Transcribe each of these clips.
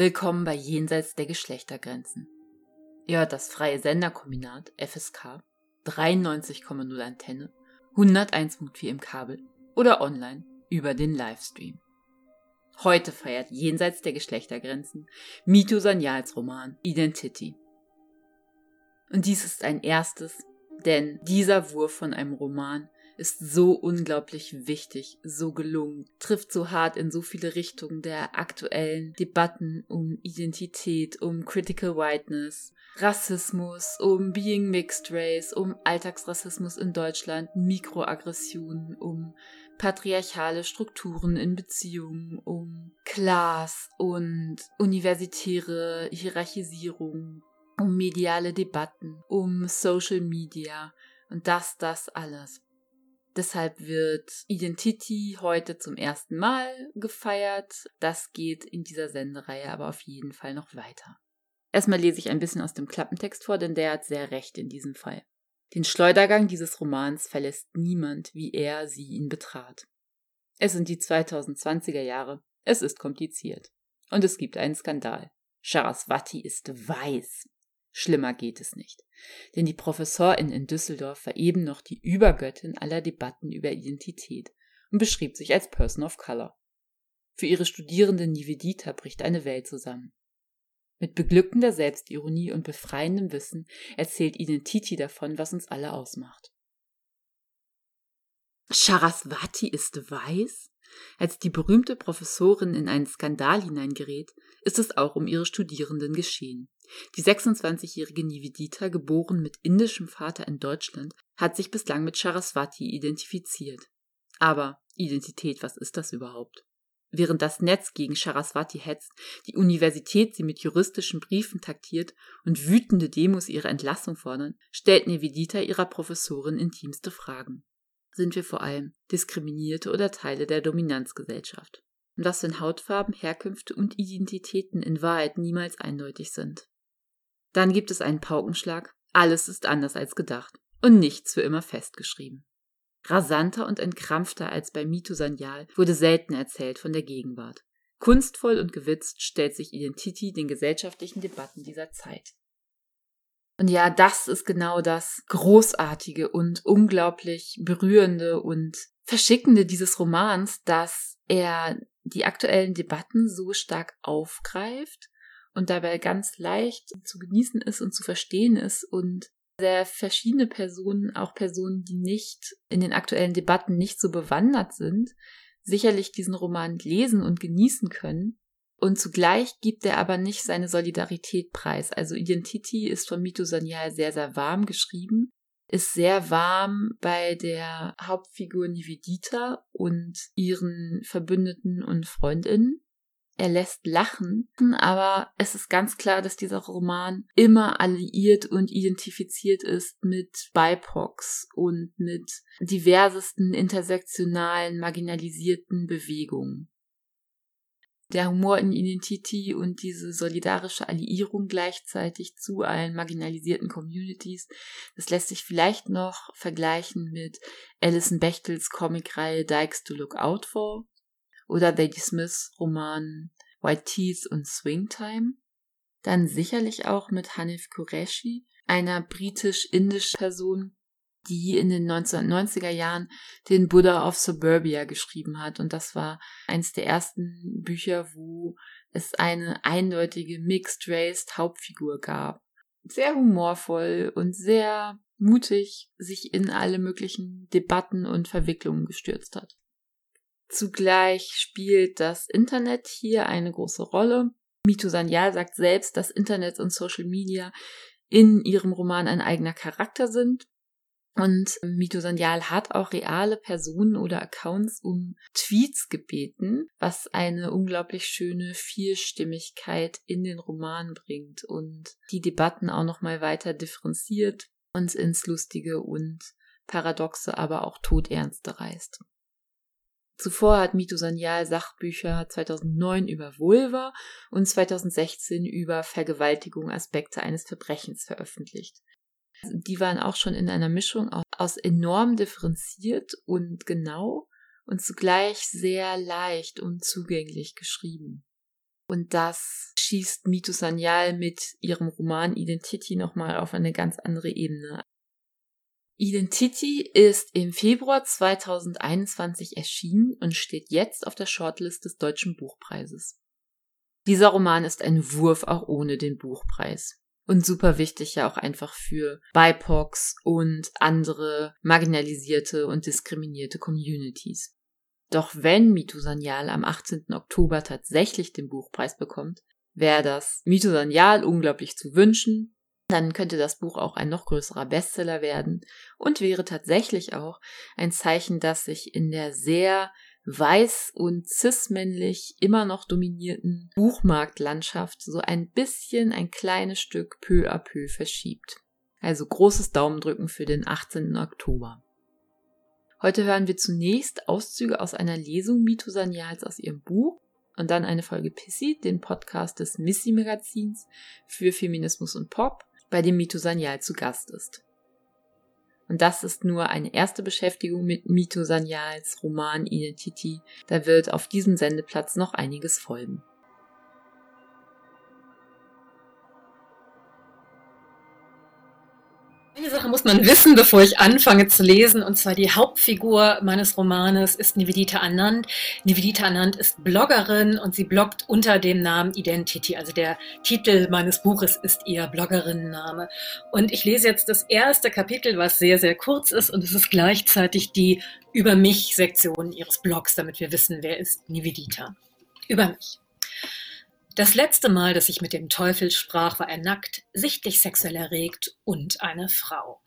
Willkommen bei Jenseits der Geschlechtergrenzen. Ihr hört das freie Senderkombinat FSK 93,0 Antenne, 101.4 im Kabel oder online über den Livestream. Heute feiert Jenseits der Geschlechtergrenzen Mito Sanyals Roman Identity. Und dies ist ein erstes, denn dieser Wurf von einem Roman ist so unglaublich wichtig, so gelungen, trifft so hart in so viele Richtungen der aktuellen Debatten um Identität, um Critical Whiteness, Rassismus, um Being Mixed Race, um Alltagsrassismus in Deutschland, Mikroaggressionen, um patriarchale Strukturen in Beziehungen, um Class und universitäre Hierarchisierung, um mediale Debatten, um Social Media und das, das alles. Deshalb wird Identity heute zum ersten Mal gefeiert. Das geht in dieser Sendereihe aber auf jeden Fall noch weiter. Erstmal lese ich ein bisschen aus dem Klappentext vor, denn der hat sehr recht in diesem Fall. Den Schleudergang dieses Romans verlässt niemand, wie er sie ihn betrat. Es sind die 2020er Jahre. Es ist kompliziert. Und es gibt einen Skandal. Saraswati ist weiß. Schlimmer geht es nicht. Denn die Professorin in Düsseldorf war eben noch die Übergöttin aller Debatten über Identität und beschrieb sich als Person of Color. Für ihre Studierende Nivedita bricht eine Welt zusammen. Mit beglückender Selbstironie und befreiendem Wissen erzählt Identity davon, was uns alle ausmacht. Saraswati ist weiß? Als die berühmte Professorin in einen Skandal hineingerät, ist es auch um ihre Studierenden geschehen. Die 26-jährige Nivedita, geboren mit indischem Vater in Deutschland, hat sich bislang mit Saraswati identifiziert. Aber Identität, was ist das überhaupt? Während das Netz gegen Saraswati hetzt, die Universität sie mit juristischen Briefen taktiert und wütende Demos ihre Entlassung fordern, stellt Nivedita ihrer Professorin intimste Fragen. Sind wir vor allem Diskriminierte oder Teile der Dominanzgesellschaft? Und das, wenn Hautfarben, Herkünfte und Identitäten in Wahrheit niemals eindeutig sind. Dann gibt es einen Paukenschlag. Alles ist anders als gedacht. Und nichts für immer festgeschrieben. Rasanter und entkrampfter als bei Mito Sanyal wurde selten erzählt von der Gegenwart. Kunstvoll und gewitzt stellt sich Identity den gesellschaftlichen Debatten dieser Zeit. Und ja, das ist genau das Großartige und unglaublich berührende und verschickende dieses Romans, dass er die aktuellen Debatten so stark aufgreift und dabei ganz leicht zu genießen ist und zu verstehen ist und sehr verschiedene Personen, auch Personen, die nicht in den aktuellen Debatten nicht so bewandert sind, sicherlich diesen Roman lesen und genießen können. Und zugleich gibt er aber nicht seine Solidarität preis. Also Identity ist von Mito Sanyal sehr, sehr warm geschrieben, ist sehr warm bei der Hauptfigur Nivedita und ihren Verbündeten und Freundinnen er lässt lachen, aber es ist ganz klar, dass dieser Roman immer alliiert und identifiziert ist mit BIPOCs und mit diversesten intersektionalen, marginalisierten Bewegungen. Der Humor in Identity und diese solidarische Alliierung gleichzeitig zu allen marginalisierten Communities, das lässt sich vielleicht noch vergleichen mit Alison Bechtels Comicreihe Dykes to Look Out For, oder Lady Smiths Roman White Teeth und Swingtime. Dann sicherlich auch mit Hanif Qureshi, einer britisch-indischen Person, die in den 1990er Jahren den Buddha of Suburbia geschrieben hat. Und das war eines der ersten Bücher, wo es eine eindeutige Mixed Race Hauptfigur gab. Sehr humorvoll und sehr mutig sich in alle möglichen Debatten und Verwicklungen gestürzt hat. Zugleich spielt das Internet hier eine große Rolle. Mito Sanyal sagt selbst, dass Internet und Social Media in ihrem Roman ein eigener Charakter sind. Und Mito Sanyal hat auch reale Personen oder Accounts um Tweets gebeten, was eine unglaublich schöne Vielstimmigkeit in den Roman bringt und die Debatten auch nochmal weiter differenziert und ins Lustige und Paradoxe, aber auch Todernste reißt. Zuvor hat Mito Sanyal Sachbücher 2009 über Vulva und 2016 über Vergewaltigung Aspekte eines Verbrechens veröffentlicht. Die waren auch schon in einer Mischung aus enorm differenziert und genau und zugleich sehr leicht und zugänglich geschrieben. Und das schießt Mitu Sanyal mit ihrem Roman Identity nochmal auf eine ganz andere Ebene. Identity ist im Februar 2021 erschienen und steht jetzt auf der Shortlist des Deutschen Buchpreises. Dieser Roman ist ein Wurf auch ohne den Buchpreis. Und super wichtig ja auch einfach für BIPOCs und andere marginalisierte und diskriminierte Communities. Doch wenn Mito Sanyal am 18. Oktober tatsächlich den Buchpreis bekommt, wäre das Mito Sanyal unglaublich zu wünschen dann könnte das Buch auch ein noch größerer Bestseller werden und wäre tatsächlich auch ein Zeichen, dass sich in der sehr weiß und cis-männlich immer noch dominierten Buchmarktlandschaft so ein bisschen ein kleines Stück peu à peu verschiebt. Also großes Daumendrücken für den 18. Oktober. Heute hören wir zunächst Auszüge aus einer Lesung Mito Sanyals aus ihrem Buch und dann eine Folge Pissy, den Podcast des Missy Magazins für Feminismus und Pop bei dem Mito Sanyal zu Gast ist. Und das ist nur eine erste Beschäftigung mit Mito Sanyals Roman Identity. Da wird auf diesem Sendeplatz noch einiges folgen. Eine Sache muss man wissen, bevor ich anfange zu lesen, und zwar die Hauptfigur meines Romanes ist Nivedita Anand. Nivedita Anand ist Bloggerin und sie bloggt unter dem Namen Identity. Also der Titel meines Buches ist ihr Bloggerinnenname. Und ich lese jetzt das erste Kapitel, was sehr, sehr kurz ist und es ist gleichzeitig die Über mich Sektion ihres Blogs, damit wir wissen, wer ist Nivedita. Über mich. Das letzte Mal, dass ich mit dem Teufel sprach, war er nackt, sichtlich sexuell erregt und eine Frau.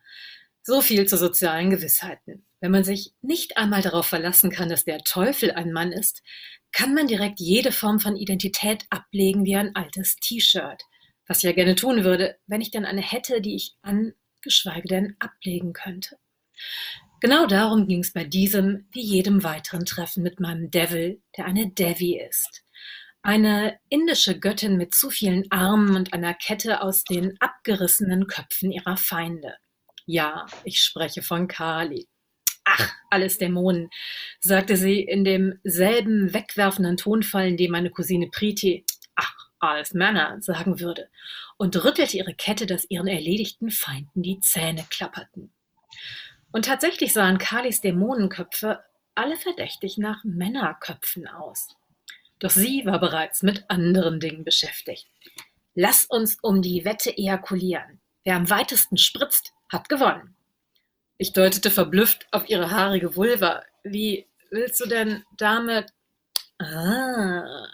So viel zu sozialen Gewissheiten. Wenn man sich nicht einmal darauf verlassen kann, dass der Teufel ein Mann ist, kann man direkt jede Form von Identität ablegen wie ein altes T-Shirt. Was ich ja gerne tun würde, wenn ich denn eine hätte, die ich an, geschweige denn ablegen könnte. Genau darum ging es bei diesem wie jedem weiteren Treffen mit meinem Devil, der eine Devi ist. Eine indische Göttin mit zu vielen Armen und einer Kette aus den abgerissenen Köpfen ihrer Feinde. Ja, ich spreche von Kali. Ach, alles Dämonen, sagte sie in demselben wegwerfenden Tonfall, in dem meine Cousine Priti, ach, alles Männer, sagen würde, und rüttelte ihre Kette, dass ihren erledigten Feinden die Zähne klapperten. Und tatsächlich sahen Kalis Dämonenköpfe alle verdächtig nach Männerköpfen aus. Doch sie war bereits mit anderen Dingen beschäftigt. Lass uns um die Wette ejakulieren. Wer am weitesten spritzt, hat gewonnen. Ich deutete verblüfft auf ihre haarige Vulva. Wie willst du denn damit? Ah,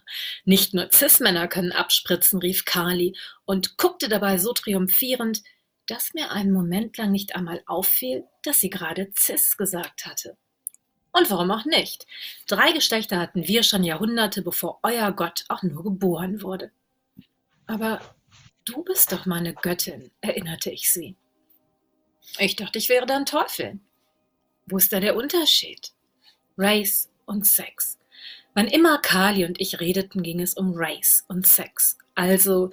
nicht nur Cis-Männer können abspritzen, rief Carly und guckte dabei so triumphierend, dass mir einen Moment lang nicht einmal auffiel, dass sie gerade Cis gesagt hatte. Und warum auch nicht? Drei Geschlechter hatten wir schon Jahrhunderte, bevor euer Gott auch nur geboren wurde. Aber du bist doch meine Göttin, erinnerte ich sie. Ich dachte, ich wäre dein Teufel. Wo ist da der Unterschied? Race und Sex. Wann immer Kali und ich redeten, ging es um Race und Sex. Also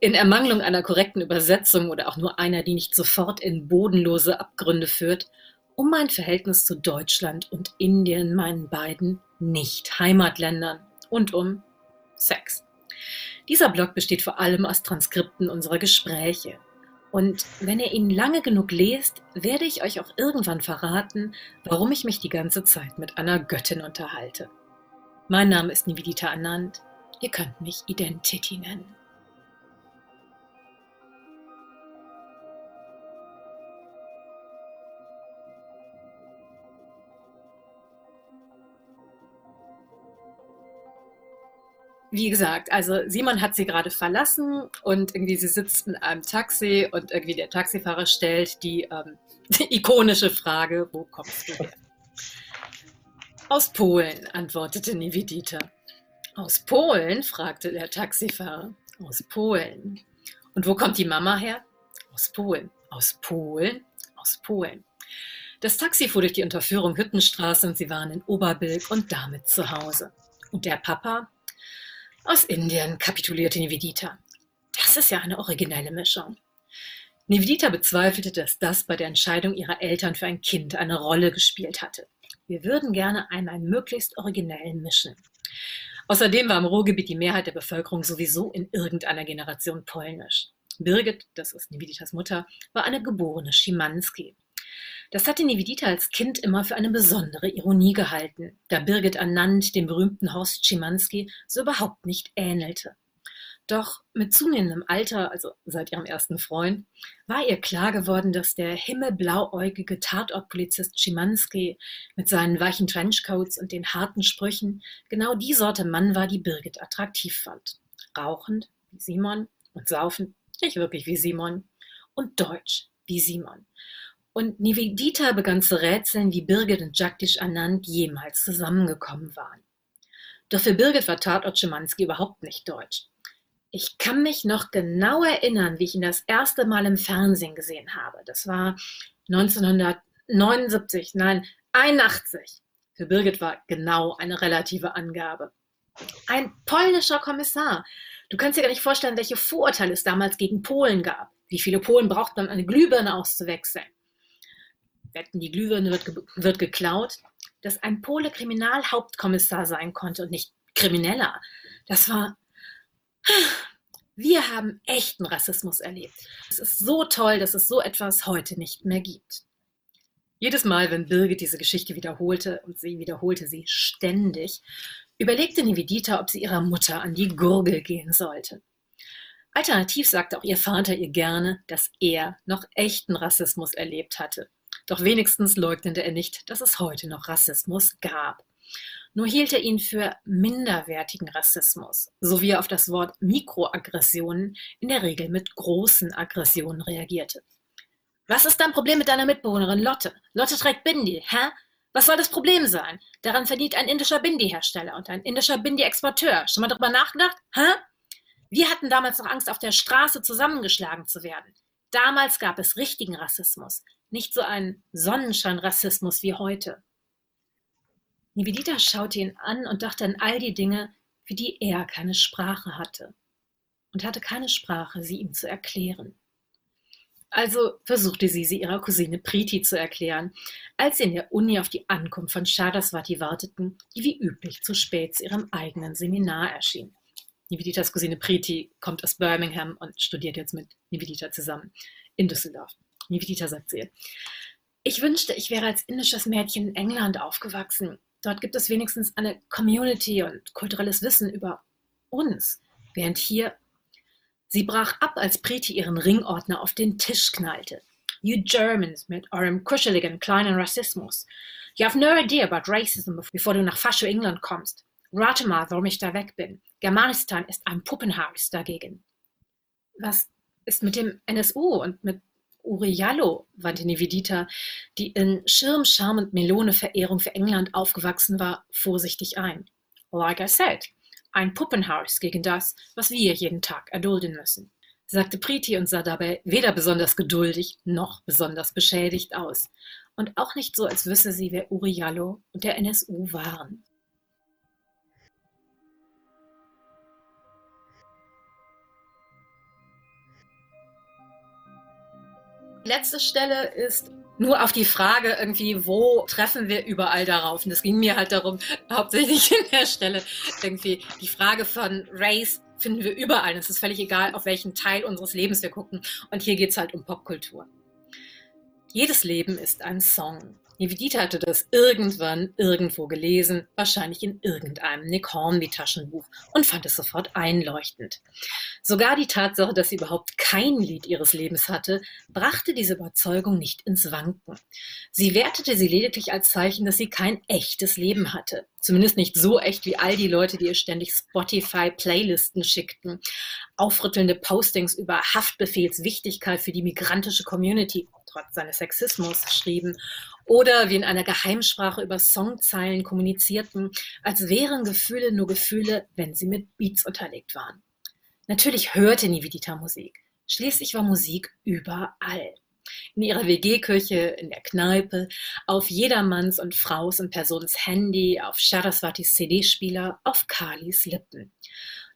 in Ermangelung einer korrekten Übersetzung oder auch nur einer, die nicht sofort in bodenlose Abgründe führt, um mein Verhältnis zu Deutschland und Indien, meinen beiden Nicht-Heimatländern und um Sex. Dieser Blog besteht vor allem aus Transkripten unserer Gespräche. Und wenn ihr ihn lange genug lest, werde ich euch auch irgendwann verraten, warum ich mich die ganze Zeit mit einer Göttin unterhalte. Mein Name ist Nivedita Anand. Ihr könnt mich Identity nennen. Wie gesagt, also Simon hat sie gerade verlassen und irgendwie sie sitzt in einem Taxi und irgendwie der Taxifahrer stellt die, ähm, die ikonische Frage, wo kommst du her? Aus Polen, antwortete Nivedita. Aus Polen? fragte der Taxifahrer. Aus Polen. Und wo kommt die Mama her? Aus Polen. Aus Polen? Aus Polen. Das Taxi fuhr durch die Unterführung Hüttenstraße und sie waren in Oberbilk und damit zu Hause. Und der Papa? Aus Indien, kapitulierte Nivedita. Das ist ja eine originelle Mischung. Nivedita bezweifelte, dass das bei der Entscheidung ihrer Eltern für ein Kind eine Rolle gespielt hatte. Wir würden gerne einen möglichst originellen mischen. Außerdem war im Ruhrgebiet die Mehrheit der Bevölkerung sowieso in irgendeiner Generation polnisch. Birgit, das ist Nividitas Mutter, war eine geborene Schimanski. Das hatte Nivedita als Kind immer für eine besondere Ironie gehalten, da Birgit Anand dem berühmten Horst Schimanski so überhaupt nicht ähnelte. Doch mit zunehmendem Alter, also seit ihrem ersten Freund, war ihr klar geworden, dass der himmelblauäugige Tatortpolizist Schimanski mit seinen weichen Trenchcoats und den harten Sprüchen genau die Sorte Mann war, die Birgit attraktiv fand. Rauchend wie Simon und saufend, nicht wirklich wie Simon, und deutsch wie Simon. Und Nivedita begann zu rätseln, wie Birgit und Jagdish Anand jemals zusammengekommen waren. Doch für Birgit war Tatort Schimanski überhaupt nicht deutsch. Ich kann mich noch genau erinnern, wie ich ihn das erste Mal im Fernsehen gesehen habe. Das war 1979, nein, 81. Für Birgit war genau eine relative Angabe. Ein polnischer Kommissar. Du kannst dir gar nicht vorstellen, welche Vorurteile es damals gegen Polen gab. Wie viele Polen braucht man, um eine Glühbirne auszuwechseln? Wetten, die Glühbirne wird, ge wird geklaut. Dass ein Pole Kriminalhauptkommissar sein konnte und nicht Krimineller. Das war wir haben echten Rassismus erlebt. Es ist so toll, dass es so etwas heute nicht mehr gibt. Jedes Mal, wenn Birgit diese Geschichte wiederholte, und sie wiederholte sie ständig, überlegte Nivedita, ob sie ihrer Mutter an die Gurgel gehen sollte. Alternativ sagte auch ihr Vater ihr gerne, dass er noch echten Rassismus erlebt hatte. Doch wenigstens leugnete er nicht, dass es heute noch Rassismus gab. Nur hielt er ihn für minderwertigen Rassismus, so wie er auf das Wort Mikroaggressionen in der Regel mit großen Aggressionen reagierte. Was ist dein Problem mit deiner Mitbewohnerin Lotte? Lotte trägt Bindi, hä? Was soll das Problem sein? Daran verdient ein indischer Bindi-Hersteller und ein indischer Bindi-Exporteur. Schon mal darüber nachgedacht? Hä? Wir hatten damals noch Angst, auf der Straße zusammengeschlagen zu werden. Damals gab es richtigen Rassismus, nicht so einen Sonnenschein-Rassismus wie heute. Nivedita schaute ihn an und dachte an all die Dinge, für die er keine Sprache hatte und hatte keine Sprache, sie ihm zu erklären. Also versuchte sie, sie ihrer Cousine Priti zu erklären, als sie in der Uni auf die Ankunft von Shadaswati warteten, die wie üblich zu spät zu ihrem eigenen Seminar erschien. Niveditas Cousine Priti kommt aus Birmingham und studiert jetzt mit Nivedita zusammen in Düsseldorf. Nivedita sagt sie, ich wünschte, ich wäre als indisches Mädchen in England aufgewachsen. Dort gibt es wenigstens eine Community und kulturelles Wissen über uns, während hier Sie brach ab, als Preti ihren Ringordner auf den Tisch knallte. You Germans mit eurem kuscheligen kleinen Rassismus. You have no idea about racism, bevor du nach Fascho England kommst. Rate mal, warum ich da weg bin. Germanistan ist ein Puppenhaus dagegen. Was ist mit dem NSU und mit Wandte Nivedita, die in Schirm, Charme und Melone-Verehrung für England aufgewachsen war, vorsichtig ein. Like I said, ein Puppenhaus gegen das, was wir jeden Tag erdulden müssen, sagte Priti und sah dabei weder besonders geduldig noch besonders beschädigt aus. Und auch nicht so, als wüsste sie, wer Uriallo und der NSU waren. Letzte Stelle ist nur auf die Frage irgendwie, wo treffen wir überall darauf? Und es ging mir halt darum, hauptsächlich in der Stelle irgendwie die Frage von Race finden wir überall. Es ist völlig egal, auf welchen Teil unseres Lebens wir gucken. Und hier geht es halt um Popkultur. Jedes Leben ist ein Song. Nivedita hatte das irgendwann irgendwo gelesen, wahrscheinlich in irgendeinem Nick Hornby-Taschenbuch und fand es sofort einleuchtend. Sogar die Tatsache, dass sie überhaupt kein Lied ihres Lebens hatte, brachte diese Überzeugung nicht ins Wanken. Sie wertete sie lediglich als Zeichen, dass sie kein echtes Leben hatte. Zumindest nicht so echt wie all die Leute, die ihr ständig Spotify-Playlisten schickten, aufrüttelnde Postings über Haftbefehls Wichtigkeit für die migrantische Community trotz seines Sexismus schrieben oder wie in einer Geheimsprache über Songzeilen kommunizierten, als wären Gefühle nur Gefühle, wenn sie mit Beats unterlegt waren. Natürlich hörte Nivedita Musik. Schließlich war Musik überall. In ihrer WG-Küche, in der Kneipe, auf jedermanns und Fraus und Personens Handy, auf Saraswatis CD-Spieler, auf Kalis Lippen.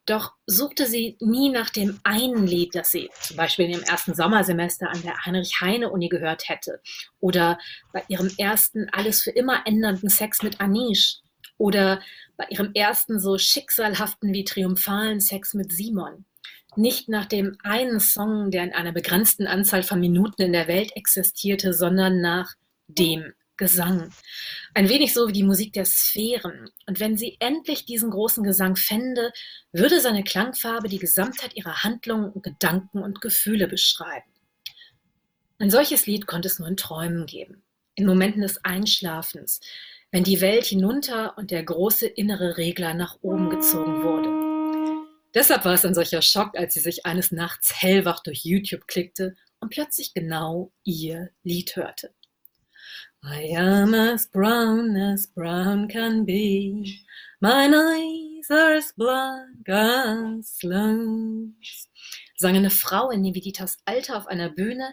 Doch suchte sie nie nach dem einen Lied, das sie zum Beispiel in ihrem ersten Sommersemester an der Heinrich-Heine-Uni gehört hätte oder bei ihrem ersten alles für immer ändernden Sex mit Anish oder bei ihrem ersten so schicksalhaften wie triumphalen Sex mit Simon. Nicht nach dem einen Song, der in einer begrenzten Anzahl von Minuten in der Welt existierte, sondern nach dem Gesang. Ein wenig so wie die Musik der Sphären. Und wenn sie endlich diesen großen Gesang fände, würde seine Klangfarbe die Gesamtheit ihrer Handlungen, Gedanken und Gefühle beschreiben. Ein solches Lied konnte es nur in Träumen geben, in Momenten des Einschlafens, wenn die Welt hinunter und der große innere Regler nach oben gezogen wurde. Deshalb war es ein solcher Schock, als sie sich eines Nachts hellwach durch YouTube klickte und plötzlich genau ihr Lied hörte. I am as brown as brown can be. Mine eyes are as black as sloes. Sang eine Frau in Nividitas Alter auf einer Bühne,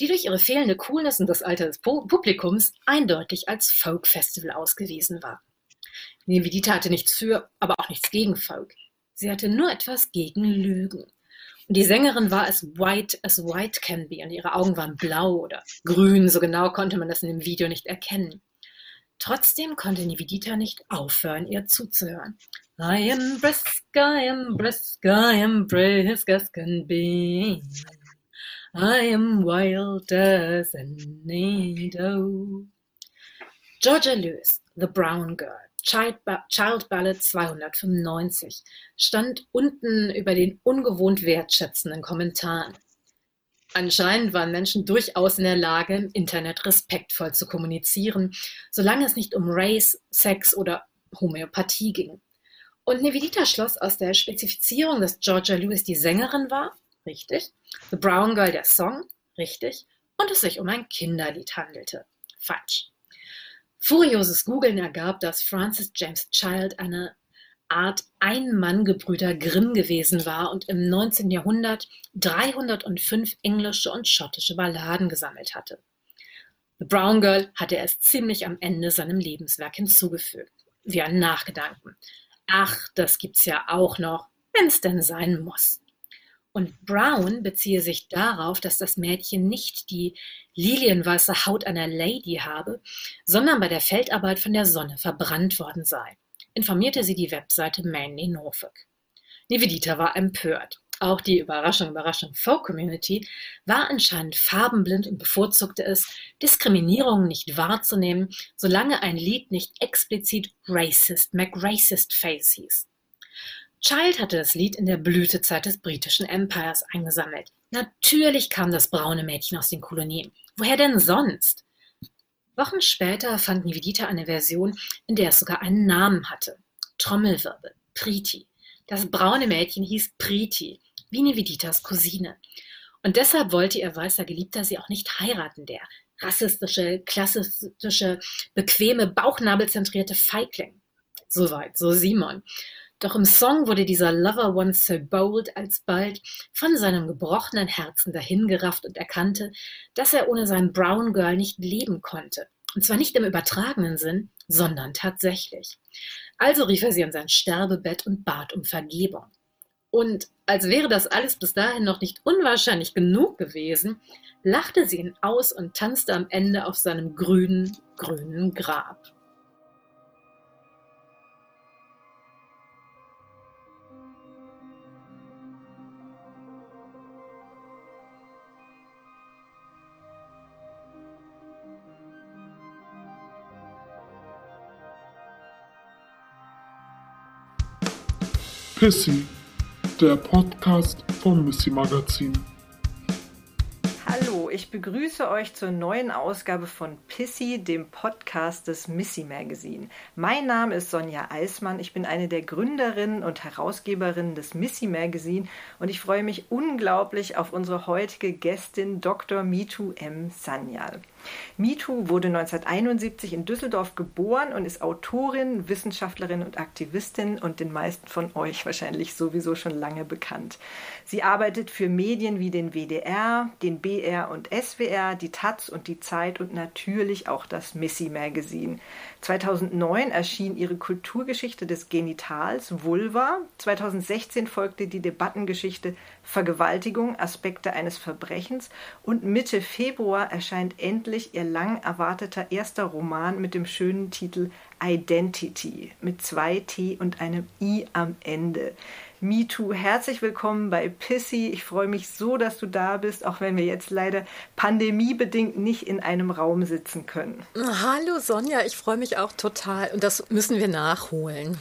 die durch ihre fehlende Coolness und das Alter des Publikums eindeutig als Folk-Festival ausgewiesen war. Nivedita hatte nichts für, aber auch nichts gegen Folk. Sie hatte nur etwas gegen Lügen. Und die Sängerin war as white as white can be und ihre Augen waren blau oder grün, so genau konnte man das in dem Video nicht erkennen. Trotzdem konnte Nivedita nicht aufhören, ihr zuzuhören. I am brisk, I am brisk, I am brisk as can be. I am wild as a doe. Georgia Lewis, The Brown Girl. Child, Child Ballad 295 stand unten über den ungewohnt wertschätzenden Kommentaren. Anscheinend waren Menschen durchaus in der Lage, im Internet respektvoll zu kommunizieren, solange es nicht um Race, Sex oder Homöopathie ging. Und Nevedita schloss aus der Spezifizierung, dass Georgia Lewis die Sängerin war, richtig, The Brown Girl der Song, richtig, und es sich um ein Kinderlied handelte, falsch. Furioses Googlen ergab, dass Francis James Child eine Art Ein-Mann-Gebrüder Grimm gewesen war und im 19. Jahrhundert 305 englische und schottische Balladen gesammelt hatte. The Brown Girl hatte er es ziemlich am Ende seinem Lebenswerk hinzugefügt. Wie ein Nachgedanken. Ach, das gibt's ja auch noch, wenn's denn sein muss. Und Brown beziehe sich darauf, dass das Mädchen nicht die lilienweiße Haut einer Lady habe, sondern bei der Feldarbeit von der Sonne verbrannt worden sei, informierte sie die Webseite Manly Norfolk. Nivedita war empört. Auch die Überraschung, Überraschung Folk-Community war anscheinend farbenblind und bevorzugte es, Diskriminierungen nicht wahrzunehmen, solange ein Lied nicht explizit Racist, McRacist Face hieß. Child hatte das Lied in der Blütezeit des britischen Empires eingesammelt. Natürlich kam das braune Mädchen aus den Kolonien. Woher denn sonst? Wochen später fand Nivedita eine Version, in der es sogar einen Namen hatte. Trommelwirbel, Priti. Das braune Mädchen hieß Priti, wie Niveditas Cousine. Und deshalb wollte ihr weißer Geliebter sie auch nicht heiraten, der rassistische, klassistische, bequeme, bauchnabelzentrierte Feigling. Soweit, so Simon. Doch im Song wurde dieser Lover once so bold alsbald von seinem gebrochenen Herzen dahingerafft und erkannte, dass er ohne sein Brown Girl nicht leben konnte. Und zwar nicht im übertragenen Sinn, sondern tatsächlich. Also rief er sie an sein Sterbebett und bat um Vergebung. Und als wäre das alles bis dahin noch nicht unwahrscheinlich genug gewesen, lachte sie ihn aus und tanzte am Ende auf seinem grünen, grünen Grab. Pissy, der Podcast vom Missy Magazin ich begrüße euch zur neuen Ausgabe von Pissy, dem Podcast des Missy Magazine. Mein Name ist Sonja Eismann, ich bin eine der Gründerinnen und Herausgeberinnen des Missy Magazine und ich freue mich unglaublich auf unsere heutige Gästin Dr. Mitu M. Sanyal. Mitu wurde 1971 in Düsseldorf geboren und ist Autorin, Wissenschaftlerin und Aktivistin und den meisten von euch wahrscheinlich sowieso schon lange bekannt. Sie arbeitet für Medien wie den WDR, den BR und SWR, die Taz und die Zeit und natürlich auch das Missy Magazine. 2009 erschien ihre Kulturgeschichte des Genitals Vulva. 2016 folgte die Debattengeschichte Vergewaltigung, Aspekte eines Verbrechens und Mitte Februar erscheint endlich ihr lang erwarteter erster Roman mit dem schönen Titel Identity mit zwei T und einem I am Ende. MeToo, herzlich willkommen bei Pissy. Ich freue mich so, dass du da bist, auch wenn wir jetzt leider pandemiebedingt nicht in einem Raum sitzen können. Hallo Sonja, ich freue mich auch total und das müssen wir nachholen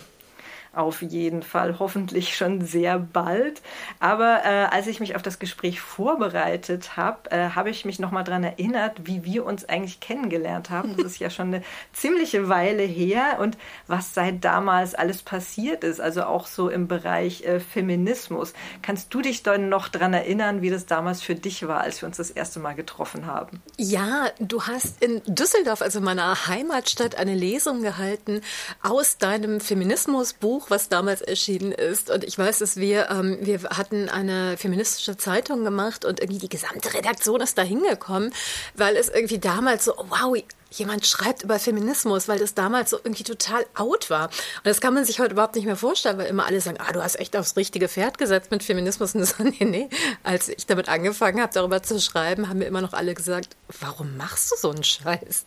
auf jeden Fall, hoffentlich schon sehr bald. Aber äh, als ich mich auf das Gespräch vorbereitet habe, äh, habe ich mich nochmal daran erinnert, wie wir uns eigentlich kennengelernt haben. Das ist ja schon eine ziemliche Weile her und was seit damals alles passiert ist, also auch so im Bereich äh, Feminismus. Kannst du dich dann noch daran erinnern, wie das damals für dich war, als wir uns das erste Mal getroffen haben? Ja, du hast in Düsseldorf, also meiner Heimatstadt, eine Lesung gehalten aus deinem Feminismusbuch was damals erschienen ist. Und ich weiß, dass wir, ähm, wir hatten eine feministische Zeitung gemacht und irgendwie die gesamte Redaktion ist da hingekommen, weil es irgendwie damals so, wow, jemand schreibt über Feminismus, weil das damals so irgendwie total out war. Und das kann man sich heute überhaupt nicht mehr vorstellen, weil immer alle sagen, ah, du hast echt aufs richtige Pferd gesetzt mit Feminismus. Und so, nee, nee. Als ich damit angefangen habe, darüber zu schreiben, haben mir immer noch alle gesagt, warum machst du so einen Scheiß?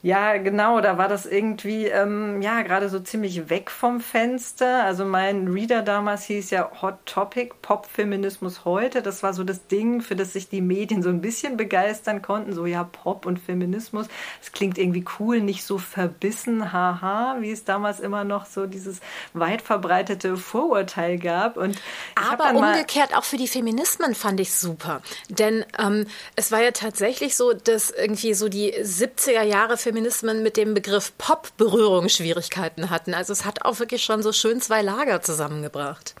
Ja, genau, da war das irgendwie, ähm, ja, gerade so ziemlich weg vom Fenster. Also mein Reader damals hieß ja Hot Topic, Pop-Feminismus heute. Das war so das Ding, für das sich die Medien so ein bisschen begeistern konnten. So, ja, Pop und Feminismus. Das klingt irgendwie cool, nicht so verbissen, haha, wie es damals immer noch so dieses weit verbreitete Vorurteil gab. Und Aber umgekehrt auch für die Feminismen fand ich super. Denn ähm, es war ja tatsächlich so, dass irgendwie so die 70er Jahre Feminismen mit dem Begriff Pop Berührungsschwierigkeiten hatten. Also es hat auch wirklich schon so schön zwei Lager zusammengebracht.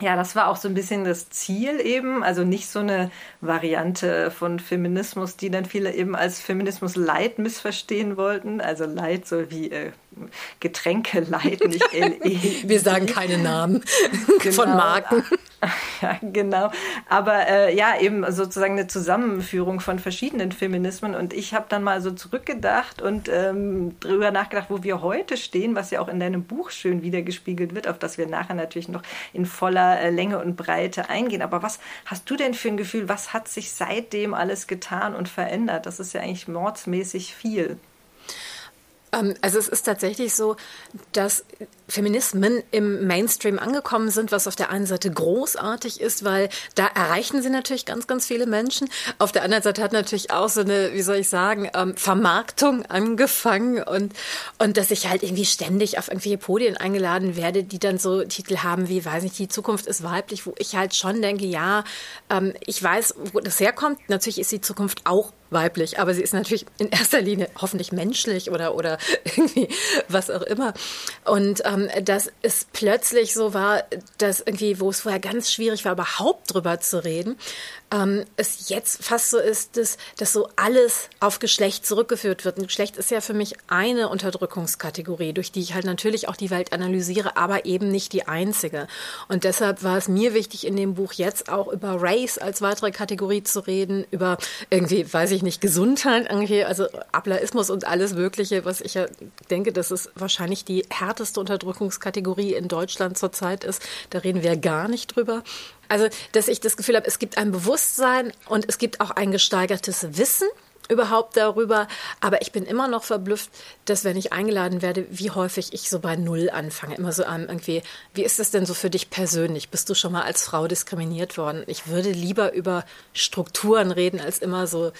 Ja, das war auch so ein bisschen das Ziel eben, also nicht so eine Variante von Feminismus, die dann viele eben als Feminismus Light missverstehen wollten. Also Light so wie äh, Getränke Light, nicht LE. Wir sagen keine Namen genau. von Marken. Ja, genau. Aber äh, ja, eben sozusagen eine Zusammenführung von verschiedenen Feminismen. Und ich habe dann mal so zurückgedacht und ähm, drüber nachgedacht, wo wir heute stehen, was ja auch in deinem Buch schön wiedergespiegelt wird, auf das wir nachher natürlich noch in voller äh, Länge und Breite eingehen. Aber was hast du denn für ein Gefühl, was hat sich seitdem alles getan und verändert? Das ist ja eigentlich mordsmäßig viel. Ähm, also es ist tatsächlich so, dass Feminismen im Mainstream angekommen sind, was auf der einen Seite großartig ist, weil da erreichen sie natürlich ganz, ganz viele Menschen. Auf der anderen Seite hat natürlich auch so eine, wie soll ich sagen, ähm, Vermarktung angefangen und, und dass ich halt irgendwie ständig auf irgendwelche Podien eingeladen werde, die dann so Titel haben wie, weiß nicht, die Zukunft ist weiblich, wo ich halt schon denke, ja, ähm, ich weiß, wo das herkommt. Natürlich ist die Zukunft auch weiblich, aber sie ist natürlich in erster Linie hoffentlich menschlich oder, oder irgendwie was auch immer. Und ähm, dass es plötzlich so war, dass irgendwie, wo es vorher ganz schwierig war, überhaupt drüber zu reden, ähm, es jetzt fast so ist, dass, dass so alles auf Geschlecht zurückgeführt wird. Und Geschlecht ist ja für mich eine Unterdrückungskategorie, durch die ich halt natürlich auch die Welt analysiere, aber eben nicht die einzige. Und deshalb war es mir wichtig, in dem Buch jetzt auch über Race als weitere Kategorie zu reden, über irgendwie, weiß ich nicht, Gesundheit, irgendwie, also Ablaismus und alles Mögliche, was ich ja denke, dass es wahrscheinlich die härteste Unterdrückungskategorie in Deutschland zurzeit ist. Da reden wir gar nicht drüber. Also, dass ich das Gefühl habe, es gibt ein Bewusstsein und es gibt auch ein gesteigertes Wissen überhaupt darüber. Aber ich bin immer noch verblüfft, dass wenn ich eingeladen werde, wie häufig ich so bei Null anfange. Immer so an irgendwie, wie ist das denn so für dich persönlich? Bist du schon mal als Frau diskriminiert worden? Ich würde lieber über Strukturen reden, als immer so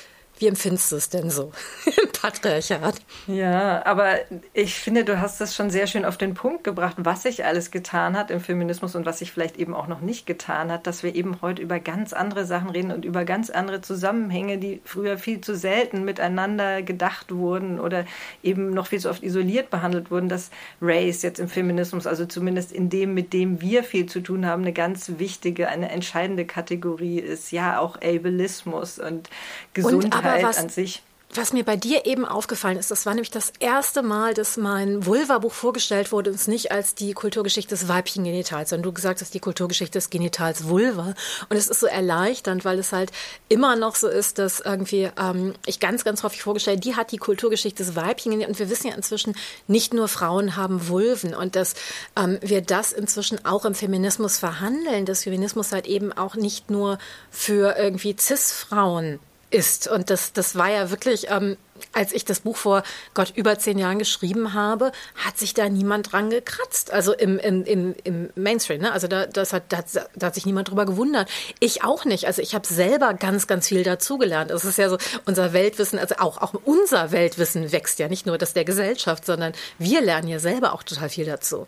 wie empfindest du es denn so im Patriarchat? Ja, aber ich finde, du hast das schon sehr schön auf den Punkt gebracht, was sich alles getan hat im Feminismus und was sich vielleicht eben auch noch nicht getan hat, dass wir eben heute über ganz andere Sachen reden und über ganz andere Zusammenhänge, die früher viel zu selten miteinander gedacht wurden oder eben noch viel zu oft isoliert behandelt wurden, dass Race jetzt im Feminismus, also zumindest in dem, mit dem wir viel zu tun haben, eine ganz wichtige, eine entscheidende Kategorie ist. Ja, auch Ableismus und Gesundheit. Und aber was, an sich. was mir bei dir eben aufgefallen ist, das war nämlich das erste Mal, dass mein Vulva-Buch vorgestellt wurde, und es nicht als die Kulturgeschichte des weiblichen Genitals, sondern du gesagt hast, die Kulturgeschichte des Genitals Vulva. Und es ist so erleichternd, weil es halt immer noch so ist, dass irgendwie ähm, ich ganz, ganz häufig vorgestellt, die hat die Kulturgeschichte des weiblichen Genitals. Und wir wissen ja inzwischen, nicht nur Frauen haben Vulven und dass ähm, wir das inzwischen auch im Feminismus verhandeln, dass Feminismus halt eben auch nicht nur für irgendwie Cis-Frauen ist. Und das, das war ja wirklich, ähm, als ich das Buch vor Gott über zehn Jahren geschrieben habe, hat sich da niemand dran gekratzt. Also im, im, im, im Mainstream. Ne? Also da, das hat, da, da hat sich niemand drüber gewundert. Ich auch nicht. Also ich habe selber ganz, ganz viel dazugelernt. Es ist ja so, unser Weltwissen, also auch, auch unser Weltwissen wächst ja nicht nur das der Gesellschaft, sondern wir lernen ja selber auch total viel dazu.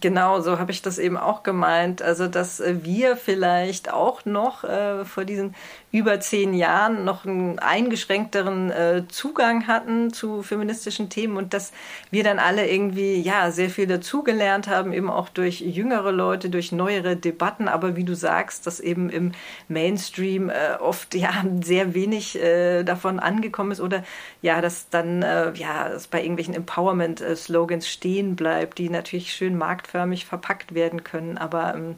Genau, so habe ich das eben auch gemeint. Also, dass wir vielleicht auch noch äh, vor diesen über zehn Jahren noch einen eingeschränkteren äh, Zugang hatten zu feministischen Themen und dass wir dann alle irgendwie ja sehr viel dazugelernt haben, eben auch durch jüngere Leute, durch neuere Debatten. Aber wie du sagst, dass eben im Mainstream äh, oft ja sehr wenig äh, davon angekommen ist oder ja, dass dann ja dass bei irgendwelchen Empowerment-Slogans stehen bleibt, die natürlich schön marktförmig verpackt werden können, aber ähm,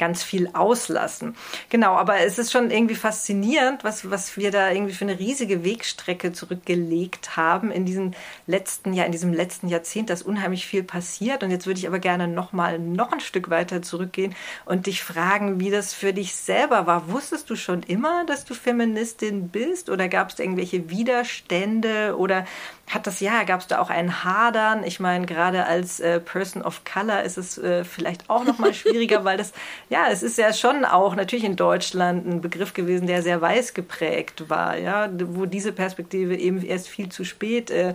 ganz viel auslassen. Genau, aber es ist schon irgendwie faszinierend, was, was wir da irgendwie für eine riesige Wegstrecke zurückgelegt haben in diesem letzten Jahr, in diesem letzten Jahrzehnt, dass unheimlich viel passiert. Und jetzt würde ich aber gerne noch mal noch ein Stück weiter zurückgehen und dich fragen, wie das für dich selber war. Wusstest du schon immer, dass du Feministin bist oder gab es irgendwelche Widerstände oder hat das ja, gab es da auch ein Hadern? Ich meine, gerade als äh, Person of Color ist es äh, vielleicht auch noch mal schwieriger, weil das ja, es ist ja schon auch natürlich in Deutschland ein Begriff gewesen, der sehr weiß geprägt war, ja, wo diese Perspektive eben erst viel zu spät äh,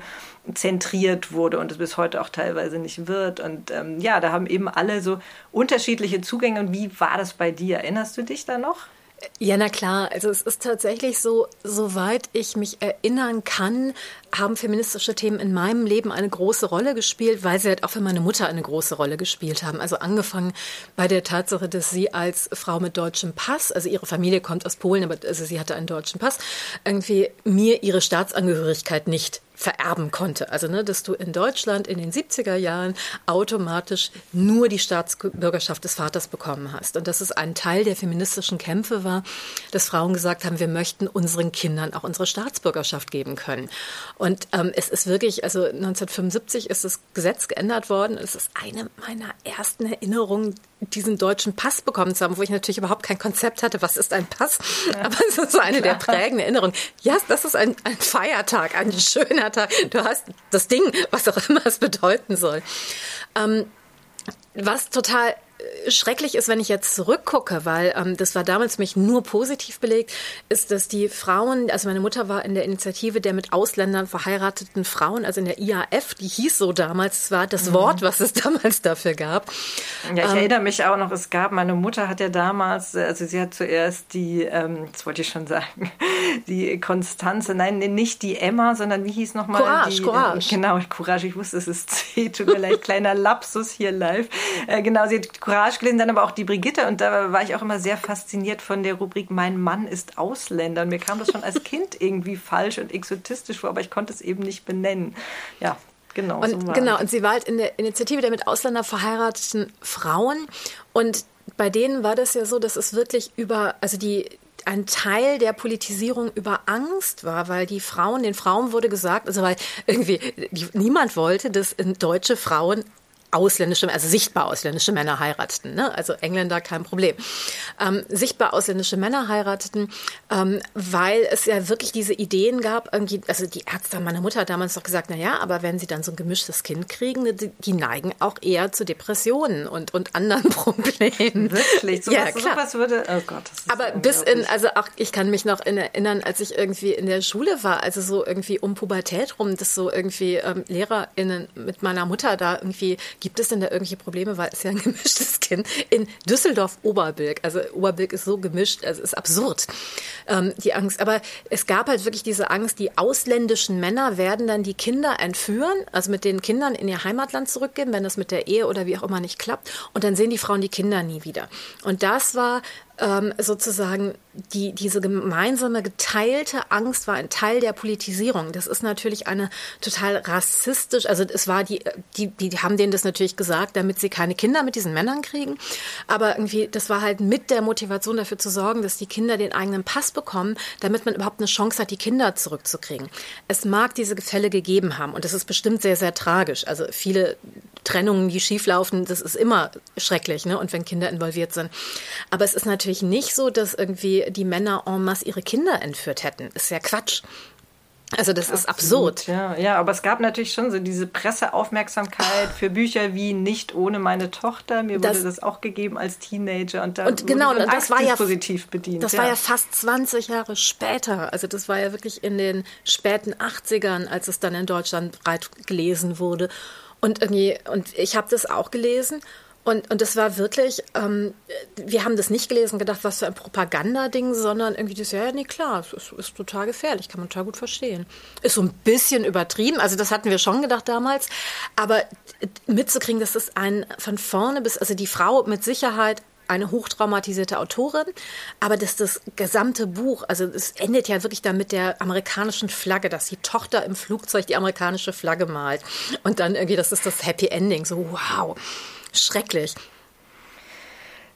zentriert wurde und es bis heute auch teilweise nicht wird. Und ähm, ja, da haben eben alle so unterschiedliche Zugänge. Und wie war das bei dir? Erinnerst du dich da noch? Ja, na klar. Also es ist tatsächlich so, soweit ich mich erinnern kann, haben feministische Themen in meinem Leben eine große Rolle gespielt, weil sie halt auch für meine Mutter eine große Rolle gespielt haben. Also angefangen bei der Tatsache, dass sie als Frau mit deutschem Pass, also ihre Familie kommt aus Polen, aber also sie hatte einen deutschen Pass, irgendwie mir ihre Staatsangehörigkeit nicht vererben konnte. Also, ne, dass du in Deutschland in den 70er Jahren automatisch nur die Staatsbürgerschaft des Vaters bekommen hast. Und dass es ein Teil der feministischen Kämpfe war, dass Frauen gesagt haben, wir möchten unseren Kindern auch unsere Staatsbürgerschaft geben können. Und ähm, es ist wirklich, also 1975 ist das Gesetz geändert worden. Es ist eine meiner ersten Erinnerungen, diesen deutschen Pass bekommen zu haben, wo ich natürlich überhaupt kein Konzept hatte, was ist ein Pass. Ja. Aber es ist so eine Klar. der prägenden Erinnerungen. Ja, das ist ein, ein Feiertag, ein schöner Tag. Du hast das Ding, was auch immer es bedeuten soll. Ähm, was total schrecklich ist, wenn ich jetzt zurückgucke, weil ähm, das war damals mich nur positiv belegt, ist, dass die Frauen, also meine Mutter war in der Initiative der mit Ausländern verheirateten Frauen, also in der IAF, die hieß so damals, das war das mhm. Wort, was es damals dafür gab. Ja, ich ähm, erinnere mich auch noch, es gab, meine Mutter hat ja damals, also sie hat zuerst die, ähm, das wollte ich schon sagen, die Konstanze, nein, nicht die Emma, sondern wie hieß nochmal? Courage, die, Courage. Genau, Courage, ich wusste, es ist C, tut mir leid, kleiner Lapsus hier live. Äh, genau, sie hat Courage gelesen, dann aber auch die Brigitte und da war ich auch immer sehr fasziniert von der Rubrik Mein Mann ist Ausländer. Und mir kam das schon als Kind irgendwie falsch und exotistisch vor, aber ich konnte es eben nicht benennen. Ja, Genau, und, so genau, und sie war halt in der Initiative der mit Ausländer verheirateten Frauen. Und bei denen war das ja so, dass es wirklich über, also die, ein Teil der Politisierung über Angst war, weil die Frauen, den Frauen wurde gesagt, also weil irgendwie die, niemand wollte, dass deutsche Frauen ausländische, also sichtbar ausländische Männer heirateten. Ne? Also Engländer kein Problem. Ähm, sichtbar ausländische Männer heirateten, ähm, weil es ja wirklich diese Ideen gab, irgendwie, also die Ärzte meiner Mutter hat damals noch gesagt, na ja, aber wenn sie dann so ein gemischtes Kind kriegen, ne, die, die neigen auch eher zu Depressionen und, und anderen Problemen. Wirklich? So ja, was, klar. was würde, oh Gott. aber bis in, also auch, ich kann mich noch erinnern, als ich irgendwie in der Schule war, also so irgendwie um Pubertät rum, dass so irgendwie ähm, LehrerInnen mit meiner Mutter da irgendwie Gibt es denn da irgendwelche Probleme, weil es ja ein gemischtes Kind in Düsseldorf-Oberbilk, also Oberbilk ist so gemischt, also ist absurd, ähm, die Angst. Aber es gab halt wirklich diese Angst, die ausländischen Männer werden dann die Kinder entführen, also mit den Kindern in ihr Heimatland zurückgeben, wenn das mit der Ehe oder wie auch immer nicht klappt. Und dann sehen die Frauen die Kinder nie wieder. Und das war ähm, sozusagen die, diese gemeinsame geteilte Angst war ein Teil der Politisierung. Das ist natürlich eine total rassistisch, also es war die, die, die haben denen das natürlich gesagt, damit sie keine Kinder mit diesen Männern kriegen. Aber irgendwie, das war halt mit der Motivation dafür zu sorgen, dass die Kinder den eigenen Pass bekommen, damit man überhaupt eine Chance hat, die Kinder zurückzukriegen. Es mag diese Gefälle gegeben haben und das ist bestimmt sehr, sehr tragisch. Also viele Trennungen, die schieflaufen, das ist immer schrecklich, ne? Und wenn Kinder involviert sind. Aber es ist natürlich nicht so, dass irgendwie die Männer en masse ihre Kinder entführt hätten. Ist ja Quatsch. Also das Absolut, ist absurd. Ja, ja, aber es gab natürlich schon so diese Presseaufmerksamkeit für Bücher wie Nicht ohne meine Tochter. Mir das, wurde das auch gegeben als Teenager und da und genau, und das war ja positiv bedient. Das ja. war ja fast 20 Jahre später. Also das war ja wirklich in den späten 80ern, als es dann in Deutschland breit gelesen wurde. Und irgendwie, und ich habe das auch gelesen. Und, und das war wirklich, ähm, wir haben das nicht gelesen, gedacht, was für ein Propagandading, sondern irgendwie das, ja, nee, klar, es ist, ist, total gefährlich, kann man total gut verstehen. Ist so ein bisschen übertrieben, also das hatten wir schon gedacht damals, aber mitzukriegen, dass es ein von vorne bis, also die Frau mit Sicherheit eine hochtraumatisierte Autorin, aber dass das gesamte Buch, also es endet ja wirklich dann mit der amerikanischen Flagge, dass die Tochter im Flugzeug die amerikanische Flagge malt. Und dann irgendwie, das ist das Happy Ending, so wow, schrecklich.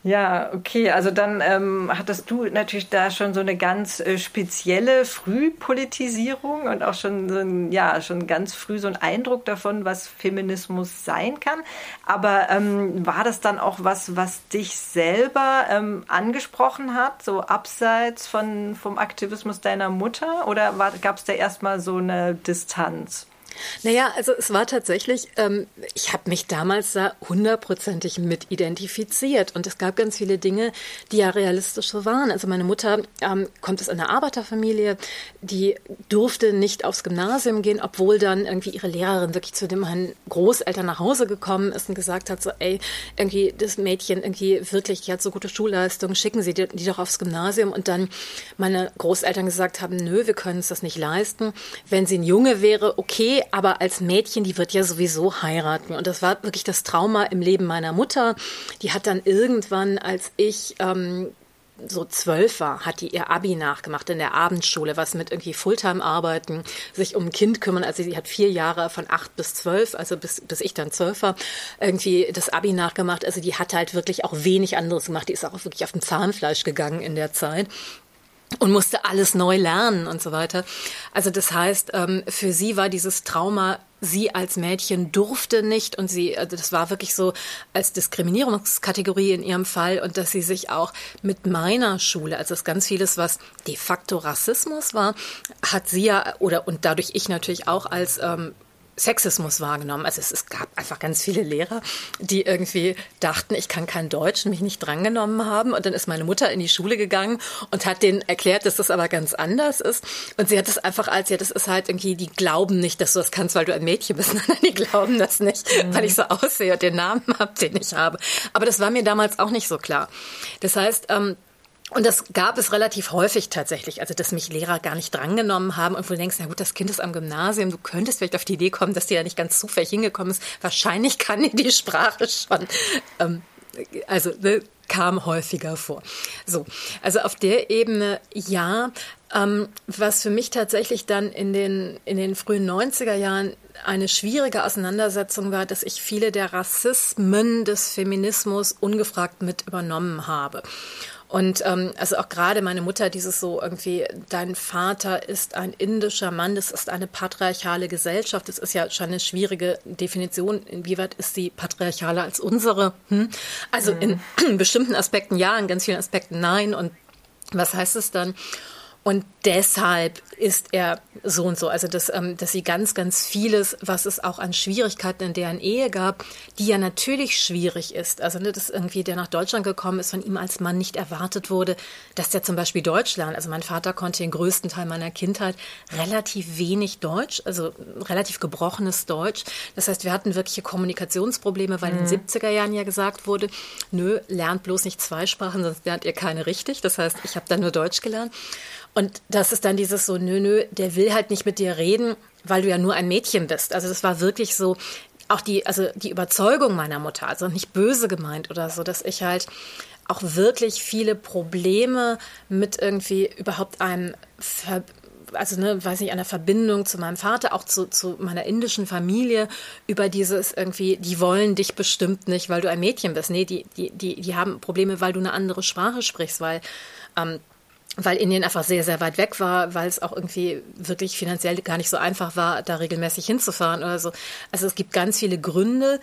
Ja, okay. Also dann ähm, hattest du natürlich da schon so eine ganz äh, spezielle Frühpolitisierung und auch schon so ein, ja, schon ganz früh so ein Eindruck davon, was Feminismus sein kann. Aber ähm, war das dann auch was, was dich selber ähm, angesprochen hat, so abseits von, vom Aktivismus deiner Mutter? Oder gab es da erstmal so eine Distanz? Naja, also es war tatsächlich, ähm, ich habe mich damals da hundertprozentig mit identifiziert und es gab ganz viele Dinge, die ja realistisch so waren. Also meine Mutter ähm, kommt aus einer Arbeiterfamilie, die durfte nicht aufs Gymnasium gehen, obwohl dann irgendwie ihre Lehrerin wirklich zu dem meinen Großeltern nach Hause gekommen ist und gesagt hat, so ey, irgendwie das Mädchen irgendwie wirklich, die hat so gute Schulleistungen, schicken Sie die, die doch aufs Gymnasium und dann meine Großeltern gesagt haben, nö, wir können uns das nicht leisten. Wenn sie ein Junge wäre, okay, aber als Mädchen, die wird ja sowieso heiraten. Und das war wirklich das Trauma im Leben meiner Mutter. Die hat dann irgendwann, als ich ähm, so zwölf war, hat die ihr Abi nachgemacht in der Abendschule, was mit irgendwie Fulltime-Arbeiten, sich um ein Kind kümmern. Also sie hat vier Jahre von acht bis zwölf, also bis, bis ich dann zwölf war, irgendwie das Abi nachgemacht. Also die hat halt wirklich auch wenig anderes gemacht. Die ist auch wirklich auf dem Zahnfleisch gegangen in der Zeit und musste alles neu lernen und so weiter. Also das heißt, ähm, für sie war dieses Trauma, sie als Mädchen durfte nicht und sie, also das war wirklich so als Diskriminierungskategorie in ihrem Fall und dass sie sich auch mit meiner Schule, also das ganz vieles, was de facto Rassismus war, hat sie ja, oder und dadurch ich natürlich auch als ähm, Sexismus wahrgenommen. Also es, es, gab einfach ganz viele Lehrer, die irgendwie dachten, ich kann kein Deutsch und mich nicht drangenommen haben. Und dann ist meine Mutter in die Schule gegangen und hat denen erklärt, dass das aber ganz anders ist. Und sie hat es einfach als, ja, das ist halt irgendwie, die glauben nicht, dass du das kannst, weil du ein Mädchen bist. Nein, die glauben das nicht, mhm. weil ich so aussehe und den Namen habe, den ich habe. Aber das war mir damals auch nicht so klar. Das heißt, ähm, und das gab es relativ häufig tatsächlich, also dass mich Lehrer gar nicht drangenommen haben und wo du denkst, na gut, das Kind ist am Gymnasium, du könntest vielleicht auf die Idee kommen, dass die da nicht ganz zufällig hingekommen ist. Wahrscheinlich kann die die Sprache schon. Ähm, also ne, kam häufiger vor. So, also auf der Ebene ja. Ähm, was für mich tatsächlich dann in den, in den frühen 90er Jahren eine schwierige Auseinandersetzung war, dass ich viele der Rassismen des Feminismus ungefragt mit übernommen habe. Und ähm, also auch gerade meine Mutter, dieses so irgendwie, dein Vater ist ein indischer Mann, das ist eine patriarchale Gesellschaft. Das ist ja schon eine schwierige Definition. Inwieweit ist sie patriarchaler als unsere? Hm? Also mhm. in bestimmten Aspekten ja, in ganz vielen Aspekten nein. Und was heißt es dann? Und deshalb ist er so und so. Also, dass, ähm, dass sie ganz, ganz vieles, was es auch an Schwierigkeiten in deren Ehe gab, die ja natürlich schwierig ist. Also, ne, dass irgendwie der nach Deutschland gekommen ist, von ihm als Mann nicht erwartet wurde, dass der zum Beispiel Deutsch lernt. Also, mein Vater konnte den größten Teil meiner Kindheit relativ wenig Deutsch, also relativ gebrochenes Deutsch. Das heißt, wir hatten wirkliche Kommunikationsprobleme, weil mhm. in den 70er Jahren ja gesagt wurde, nö, lernt bloß nicht zwei Sprachen, sonst lernt ihr keine richtig. Das heißt, ich habe dann nur Deutsch gelernt. Und das ist dann dieses so, nö, nö, der will halt nicht mit dir reden, weil du ja nur ein Mädchen bist. Also das war wirklich so, auch die, also die Überzeugung meiner Mutter, also nicht böse gemeint oder so, dass ich halt auch wirklich viele Probleme mit irgendwie überhaupt einem Ver also ne, weiß nicht, einer Verbindung zu meinem Vater, auch zu, zu meiner indischen Familie, über dieses irgendwie, die wollen dich bestimmt nicht, weil du ein Mädchen bist. Nee, die, die, die, die haben Probleme, weil du eine andere Sprache sprichst, weil ähm, weil Indien einfach sehr, sehr weit weg war, weil es auch irgendwie wirklich finanziell gar nicht so einfach war, da regelmäßig hinzufahren oder so. Also es gibt ganz viele Gründe,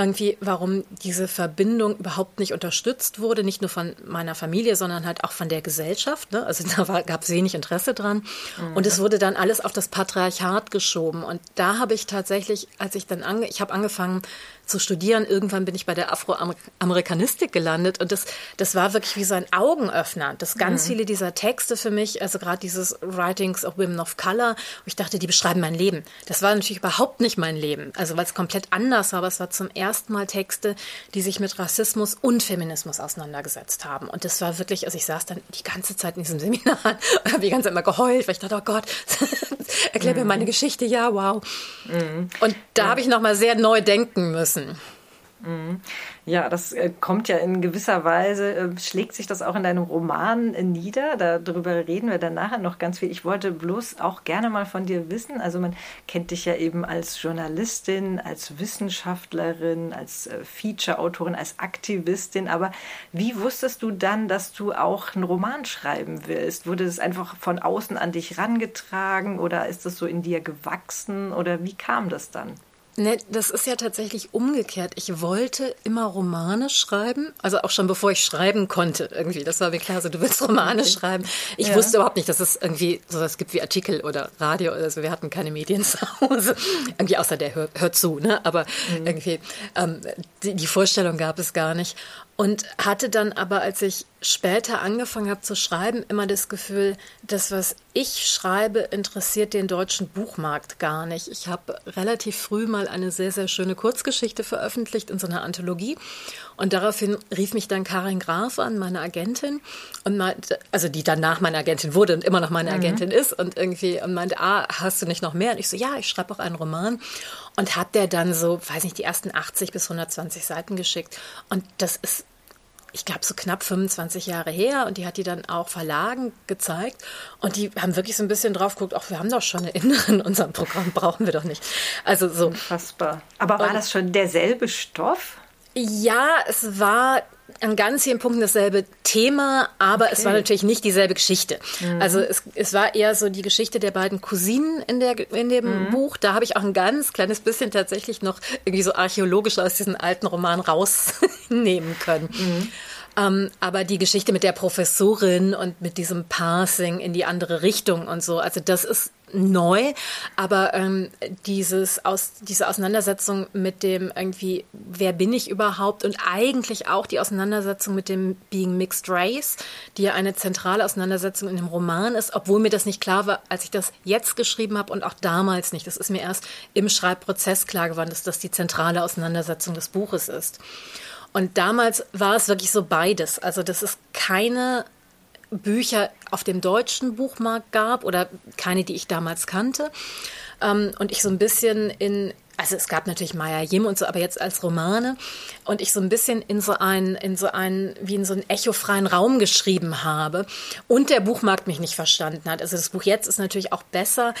irgendwie, warum diese Verbindung überhaupt nicht unterstützt wurde, nicht nur von meiner Familie, sondern halt auch von der Gesellschaft. Ne? Also da gab es wenig Interesse dran. Mhm. Und es wurde dann alles auf das Patriarchat geschoben. Und da habe ich tatsächlich, als ich dann ange ich habe angefangen zu studieren. Irgendwann bin ich bei der Afroamerikanistik gelandet und das, das war wirklich wie so ein Augenöffner. Dass ganz mhm. viele dieser Texte für mich, also gerade dieses Writings of Women of Color, ich dachte, die beschreiben mein Leben. Das war natürlich überhaupt nicht mein Leben, also weil es komplett anders war, aber es war zum ersten Mal Texte, die sich mit Rassismus und Feminismus auseinandergesetzt haben. Und das war wirklich, also ich saß dann die ganze Zeit in diesem Seminar und habe die ganze Zeit immer geheult, weil ich dachte, oh Gott, erklär mir meine mhm. Geschichte, ja, wow. Mhm. Und da ja. habe ich nochmal sehr neu denken müssen. Mhm. Ja, das äh, kommt ja in gewisser Weise, äh, schlägt sich das auch in deinem Roman äh, nieder. Darüber reden wir dann nachher noch ganz viel. Ich wollte bloß auch gerne mal von dir wissen. Also man kennt dich ja eben als Journalistin, als Wissenschaftlerin, als Feature-Autorin, als Aktivistin. Aber wie wusstest du dann, dass du auch einen Roman schreiben willst? Wurde es einfach von außen an dich rangetragen oder ist das so in dir gewachsen oder wie kam das dann? Ne, das ist ja tatsächlich umgekehrt. Ich wollte immer Romane schreiben, also auch schon bevor ich schreiben konnte irgendwie. Das war mir klar, so du willst Romane okay. schreiben. Ich ja. wusste überhaupt nicht, dass es irgendwie sowas gibt wie Artikel oder Radio oder so. Wir hatten keine Medien zu Hause, irgendwie außer der hört, hört zu, ne? Aber mhm. irgendwie ähm, die, die Vorstellung gab es gar nicht. Und hatte dann aber, als ich später angefangen habe zu schreiben, immer das Gefühl, das, was ich schreibe, interessiert den deutschen Buchmarkt gar nicht. Ich habe relativ früh mal eine sehr, sehr schöne Kurzgeschichte veröffentlicht in so einer Anthologie. Und daraufhin rief mich dann Karin Graf an, meine Agentin, und meinte, also die danach meine Agentin wurde und immer noch meine mhm. Agentin ist und irgendwie und meinte, ah, hast du nicht noch mehr? Und ich so, ja, ich schreibe auch einen Roman und hat der dann so, weiß nicht, die ersten 80 bis 120 Seiten geschickt. Und das ist ich glaube, so knapp 25 Jahre her und die hat die dann auch Verlagen gezeigt und die haben wirklich so ein bisschen drauf geguckt, ach, wir haben doch schon eine Innere in unserem Programm, brauchen wir doch nicht. Also so. Unfassbar. Aber war und, das schon derselbe Stoff? Ja, es war an ganz vielen Punkten dasselbe Thema, aber okay. es war natürlich nicht dieselbe Geschichte. Mhm. Also es, es war eher so die Geschichte der beiden Cousinen in, der, in dem mhm. Buch. Da habe ich auch ein ganz kleines bisschen tatsächlich noch irgendwie so archäologisch aus diesem alten Roman rausnehmen können. Mhm. Ähm, aber die Geschichte mit der Professorin und mit diesem Passing in die andere Richtung und so, also das ist neu, aber ähm, dieses aus, diese Auseinandersetzung mit dem irgendwie, wer bin ich überhaupt und eigentlich auch die Auseinandersetzung mit dem Being Mixed Race, die ja eine zentrale Auseinandersetzung in dem Roman ist, obwohl mir das nicht klar war, als ich das jetzt geschrieben habe und auch damals nicht. Das ist mir erst im Schreibprozess klar geworden, dass das die zentrale Auseinandersetzung des Buches ist. Und damals war es wirklich so beides. Also das ist keine Bücher auf dem deutschen Buchmarkt gab oder keine, die ich damals kannte. Ähm, und ich so ein bisschen in also es gab natürlich Maya Jim und so, aber jetzt als Romane und ich so ein bisschen in so einen, in so einen, wie in so einen echofreien Raum geschrieben habe und der Buchmarkt mich nicht verstanden hat. Also das Buch jetzt ist natürlich auch besser,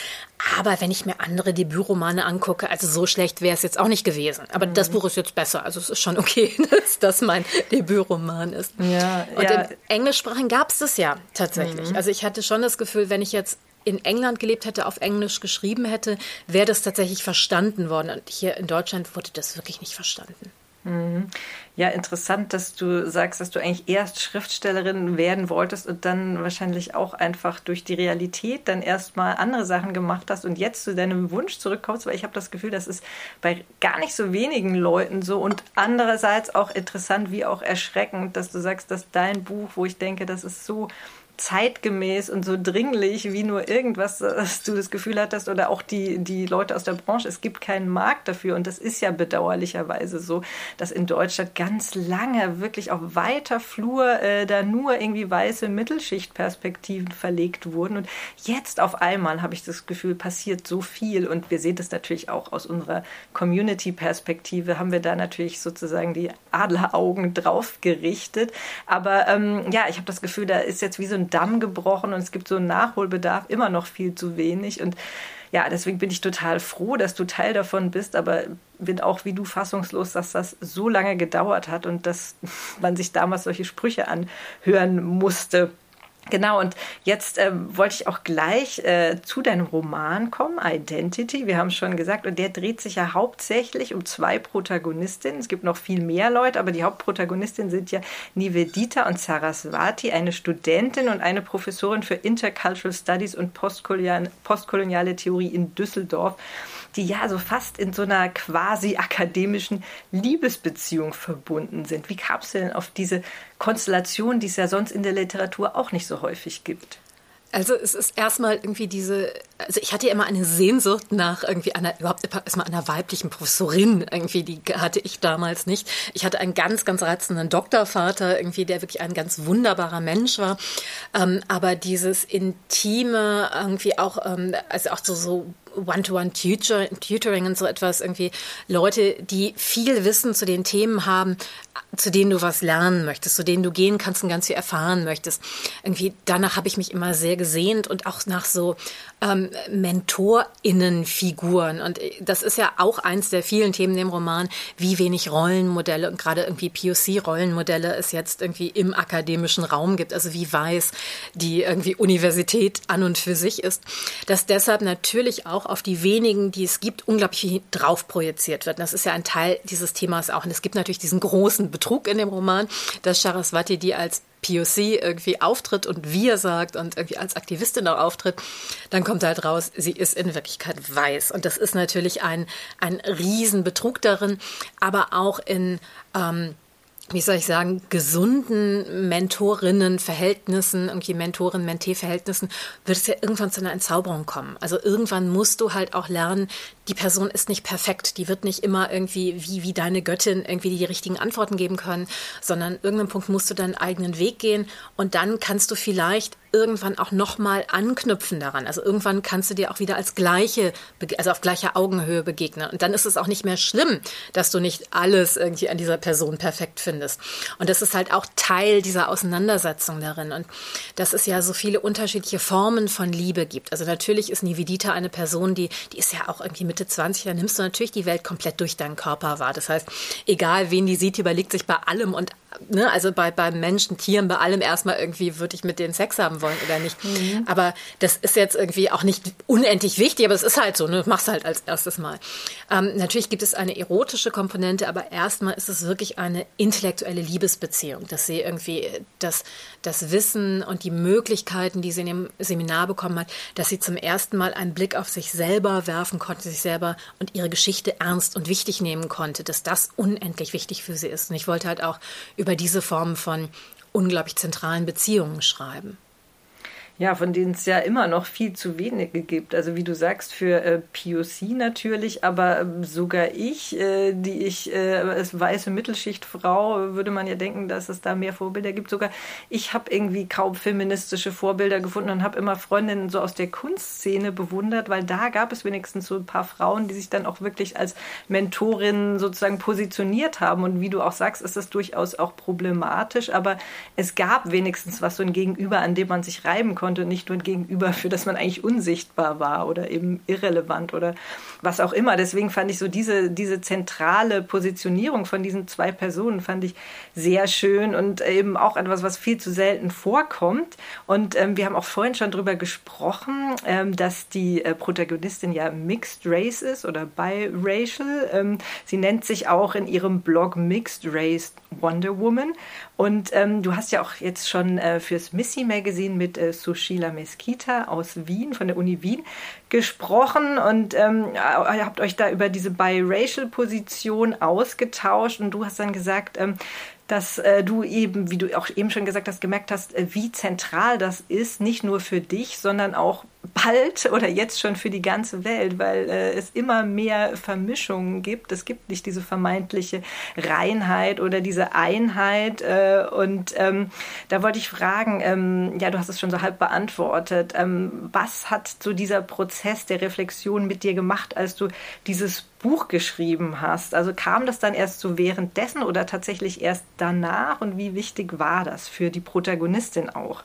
aber wenn ich mir andere Debütromane angucke, also so schlecht wäre es jetzt auch nicht gewesen. Aber mhm. das Buch ist jetzt besser, also es ist schon okay, dass das mein Debütroman ist. Ja, und ja. im Englischsprachigen gab es das ja tatsächlich. Mhm. Also ich hatte schon das Gefühl, wenn ich jetzt in England gelebt hätte, auf Englisch geschrieben hätte, wäre das tatsächlich verstanden worden. Und hier in Deutschland wurde das wirklich nicht verstanden. Mhm. Ja, interessant, dass du sagst, dass du eigentlich erst Schriftstellerin werden wolltest und dann wahrscheinlich auch einfach durch die Realität dann erstmal andere Sachen gemacht hast und jetzt zu deinem Wunsch zurückkommst, weil ich habe das Gefühl, das ist bei gar nicht so wenigen Leuten so und andererseits auch interessant wie auch erschreckend, dass du sagst, dass dein Buch, wo ich denke, das ist so zeitgemäß und so dringlich wie nur irgendwas, dass du das Gefühl hattest oder auch die, die Leute aus der Branche, es gibt keinen Markt dafür und das ist ja bedauerlicherweise so, dass in Deutschland ganz lange wirklich auf weiter Flur äh, da nur irgendwie weiße Mittelschichtperspektiven verlegt wurden. Und jetzt auf einmal habe ich das Gefühl, passiert so viel. Und wir sehen das natürlich auch aus unserer Community-Perspektive, haben wir da natürlich sozusagen die Adleraugen drauf gerichtet. Aber ähm, ja, ich habe das Gefühl, da ist jetzt wie so ein Damm gebrochen und es gibt so einen Nachholbedarf, immer noch viel zu wenig. Und ja, deswegen bin ich total froh, dass du Teil davon bist, aber bin auch wie du fassungslos, dass das so lange gedauert hat und dass man sich damals solche Sprüche anhören musste. Genau, und jetzt ähm, wollte ich auch gleich äh, zu deinem Roman kommen, Identity. Wir haben schon gesagt, und der dreht sich ja hauptsächlich um zwei Protagonistinnen. Es gibt noch viel mehr Leute, aber die Hauptprotagonistinnen sind ja Nivedita und Saraswati, eine Studentin und eine Professorin für Intercultural Studies und postkoloniale Theorie in Düsseldorf die ja so fast in so einer quasi akademischen Liebesbeziehung verbunden sind. Wie kam es denn auf diese Konstellation, die es ja sonst in der Literatur auch nicht so häufig gibt? Also es ist erstmal irgendwie diese, also ich hatte ja immer eine Sehnsucht nach irgendwie einer, überhaupt erstmal einer weiblichen Professorin irgendwie, die hatte ich damals nicht. Ich hatte einen ganz, ganz reizenden Doktorvater irgendwie, der wirklich ein ganz wunderbarer Mensch war. Ähm, aber dieses Intime irgendwie auch, ähm, also auch so, so One-to-One-Tutoring und so etwas, irgendwie Leute, die viel Wissen zu den Themen haben, zu denen du was lernen möchtest, zu denen du gehen kannst und ganz viel erfahren möchtest. Irgendwie danach habe ich mich immer sehr gesehnt und auch nach so ähm, MentorInnenfiguren. Und das ist ja auch eins der vielen Themen im Roman, wie wenig Rollenmodelle und gerade irgendwie POC-Rollenmodelle es jetzt irgendwie im akademischen Raum gibt. Also wie weiß die irgendwie Universität an und für sich ist. Dass deshalb natürlich auch auf die wenigen, die es gibt, unglaublich drauf projiziert wird. Und das ist ja ein Teil dieses Themas auch. Und es gibt natürlich diesen großen Betrug in dem Roman, dass Saraswati die als POC irgendwie auftritt und wir sagt und irgendwie als Aktivistin auch auftritt, dann kommt halt raus, sie ist in Wirklichkeit weiß. Und das ist natürlich ein, ein Riesenbetrug darin, aber auch in, ähm, wie soll ich sagen, gesunden Mentorinnen-Verhältnissen, irgendwie Mentoren-Mentee-Verhältnissen, wird es ja irgendwann zu einer Entzauberung kommen. Also irgendwann musst du halt auch lernen, die Person ist nicht perfekt. Die wird nicht immer irgendwie wie, wie deine Göttin irgendwie die richtigen Antworten geben können, sondern irgendeinem Punkt musst du deinen eigenen Weg gehen und dann kannst du vielleicht irgendwann auch nochmal anknüpfen daran. Also irgendwann kannst du dir auch wieder als gleiche, also auf gleicher Augenhöhe begegnen. Und dann ist es auch nicht mehr schlimm, dass du nicht alles irgendwie an dieser Person perfekt findest. Und das ist halt auch Teil dieser Auseinandersetzung darin. Und dass es ja so viele unterschiedliche Formen von Liebe gibt. Also natürlich ist Nivedita eine Person, die, die ist ja auch irgendwie Mitte 20, da nimmst du natürlich die Welt komplett durch deinen Körper wahr. Das heißt, egal wen die sieht, die überlegt sich bei allem und ne, also bei, bei Menschen, Tieren, bei allem erstmal irgendwie, würde ich mit denen Sex haben wollen oder nicht. Mhm. Aber das ist jetzt irgendwie auch nicht unendlich wichtig, aber es ist halt so, ne, machst halt als erstes Mal. Ähm, natürlich gibt es eine erotische Komponente, aber erstmal ist es wirklich eine intellektuelle Liebesbeziehung, dass sie irgendwie das, das Wissen und die Möglichkeiten, die sie in dem Seminar bekommen hat, dass sie zum ersten Mal einen Blick auf sich selber werfen konnte, sich selber und ihre Geschichte ernst und wichtig nehmen konnte, dass das unendlich wichtig für sie ist. Und ich wollte halt auch über diese Form von unglaublich zentralen Beziehungen schreiben. Ja, von denen es ja immer noch viel zu wenige gibt. Also wie du sagst, für äh, POC natürlich, aber äh, sogar ich, äh, die ich äh, als weiße Mittelschichtfrau, würde man ja denken, dass es da mehr Vorbilder gibt. Sogar ich habe irgendwie kaum feministische Vorbilder gefunden und habe immer Freundinnen so aus der Kunstszene bewundert, weil da gab es wenigstens so ein paar Frauen, die sich dann auch wirklich als Mentorinnen sozusagen positioniert haben. Und wie du auch sagst, ist das durchaus auch problematisch, aber es gab wenigstens was so ein Gegenüber, an dem man sich reiben konnte konnte, nicht nur ein Gegenüber, für das man eigentlich unsichtbar war oder eben irrelevant oder was auch immer. Deswegen fand ich so diese, diese zentrale Positionierung von diesen zwei Personen fand ich sehr schön und eben auch etwas, was viel zu selten vorkommt. Und ähm, wir haben auch vorhin schon darüber gesprochen, ähm, dass die äh, Protagonistin ja Mixed Race ist oder biracial. Ähm, sie nennt sich auch in ihrem Blog Mixed Race Wonder Woman. Und ähm, du hast ja auch jetzt schon äh, fürs Missy Magazine mit äh, Sushila Mesquita aus Wien, von der Uni Wien, gesprochen. Und ähm, ihr habt euch da über diese Biracial-Position ausgetauscht. Und du hast dann gesagt, ähm, dass äh, du eben, wie du auch eben schon gesagt hast, gemerkt hast, äh, wie zentral das ist, nicht nur für dich, sondern auch bald oder jetzt schon für die ganze Welt, weil äh, es immer mehr Vermischungen gibt. Es gibt nicht diese vermeintliche Reinheit oder diese Einheit. Äh, und ähm, da wollte ich fragen, ähm, ja, du hast es schon so halb beantwortet. Ähm, was hat so dieser Prozess der Reflexion mit dir gemacht, als du dieses Buch geschrieben hast? Also kam das dann erst so währenddessen oder tatsächlich erst danach? Und wie wichtig war das für die Protagonistin auch?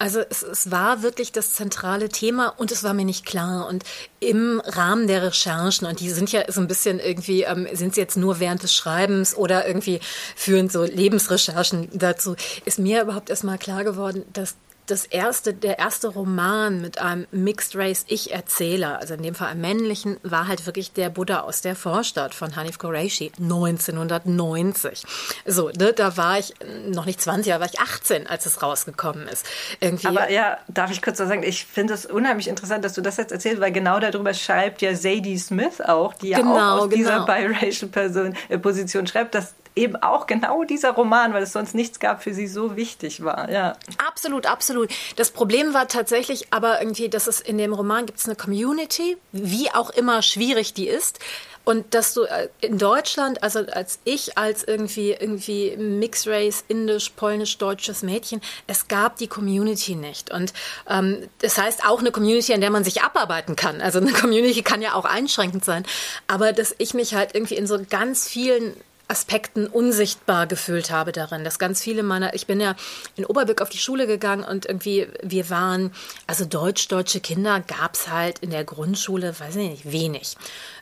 Also es, es, war wirklich das zentrale Thema und es war mir nicht klar. Und im Rahmen der Recherchen, und die sind ja so ein bisschen irgendwie, ähm, sind sie jetzt nur während des Schreibens oder irgendwie führen so Lebensrecherchen dazu, ist mir überhaupt erstmal klar geworden, dass das erste, der erste Roman mit einem Mixed Race Ich-Erzähler, also in dem Fall einem männlichen, war halt wirklich der Buddha aus der Vorstadt von Hanif Qureshi 1990. So, ne, da war ich noch nicht 20, da war ich 18, als es rausgekommen ist. Irgendwie Aber ja, darf ich kurz sagen, ich finde es unheimlich interessant, dass du das jetzt erzählst, weil genau darüber schreibt ja Sadie Smith auch, die ja genau, auch aus genau. dieser biracial Person, äh, Position schreibt, dass eben auch genau dieser Roman, weil es sonst nichts gab, für sie so wichtig war. Ja. Absolut, absolut. Das Problem war tatsächlich aber irgendwie, dass es in dem Roman gibt es eine Community, wie auch immer schwierig die ist. Und dass du äh, in Deutschland, also als ich als irgendwie irgendwie Mixed Race, indisch, polnisch, deutsches Mädchen, es gab die Community nicht. Und ähm, das heißt auch eine Community, an der man sich abarbeiten kann. Also eine Community kann ja auch einschränkend sein. Aber dass ich mich halt irgendwie in so ganz vielen Aspekten unsichtbar gefühlt habe darin, dass ganz viele meiner, ich bin ja in Oberbilk auf die Schule gegangen und irgendwie, wir waren, also deutsch-deutsche Kinder gab es halt in der Grundschule, weiß ich nicht, wenig.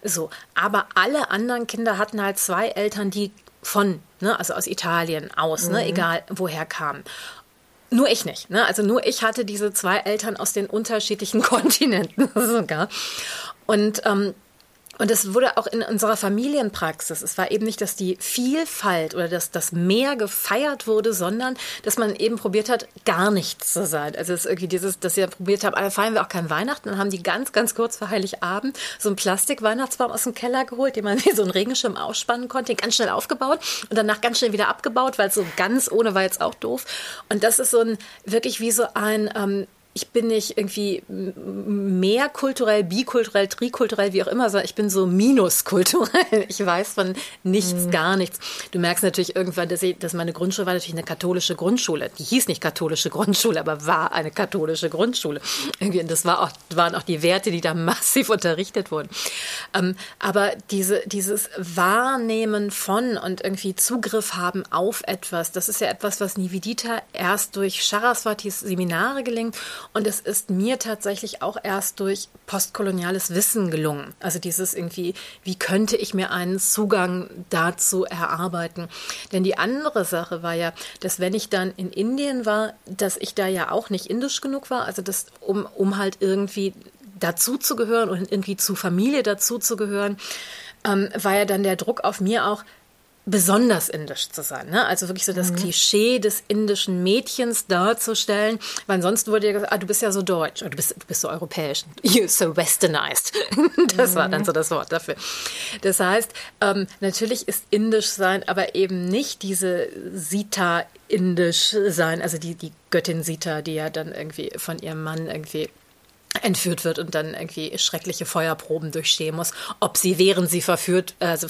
So, aber alle anderen Kinder hatten halt zwei Eltern, die von, ne, also aus Italien aus, ne, mhm. ne, egal woher kamen. Nur ich nicht. Ne? Also nur ich hatte diese zwei Eltern aus den unterschiedlichen Kontinenten sogar. Und ähm, und es wurde auch in unserer Familienpraxis, es war eben nicht, dass die Vielfalt oder dass das Mehr gefeiert wurde, sondern dass man eben probiert hat, gar nichts zu sein. Also es ist irgendwie dieses, dass wir probiert haben, alle feiern wir auch kein Weihnachten. Dann haben die ganz, ganz kurz vor Heiligabend so einen Plastik-Weihnachtsbaum aus dem Keller geholt, den man wie so einen Regenschirm ausspannen konnte, den ganz schnell aufgebaut und danach ganz schnell wieder abgebaut, weil so ganz ohne war jetzt auch doof. Und das ist so ein, wirklich wie so ein, ähm, ich bin nicht irgendwie mehr kulturell, bikulturell, trikulturell, wie auch immer, sondern ich bin so minuskulturell. Ich weiß von nichts, mhm. gar nichts. Du merkst natürlich irgendwann, dass, ich, dass meine Grundschule war natürlich eine katholische Grundschule. Die hieß nicht katholische Grundschule, aber war eine katholische Grundschule. Irgendwie, und das war auch, waren auch die Werte, die da massiv unterrichtet wurden. Ähm, aber diese, dieses Wahrnehmen von und irgendwie Zugriff haben auf etwas, das ist ja etwas, was Nivedita erst durch Saraswatis Seminare gelingt und es ist mir tatsächlich auch erst durch postkoloniales Wissen gelungen. Also dieses irgendwie, wie könnte ich mir einen Zugang dazu erarbeiten? Denn die andere Sache war ja, dass wenn ich dann in Indien war, dass ich da ja auch nicht indisch genug war, also das, um, um halt irgendwie dazu zu gehören und irgendwie zu Familie dazu zu gehören, ähm, war ja dann der Druck auf mir auch, besonders indisch zu sein. Ne? Also wirklich so das mhm. Klischee des indischen Mädchens darzustellen, weil sonst wurde ja gesagt, ah, du bist ja so deutsch, oder du bist, du bist so europäisch, you're so westernized. das mhm. war dann so das Wort dafür. Das heißt, ähm, natürlich ist indisch sein, aber eben nicht diese Sita indisch sein, also die, die Göttin Sita, die ja dann irgendwie von ihrem Mann irgendwie entführt wird und dann irgendwie schreckliche Feuerproben durchstehen muss, ob sie während sie verführt, also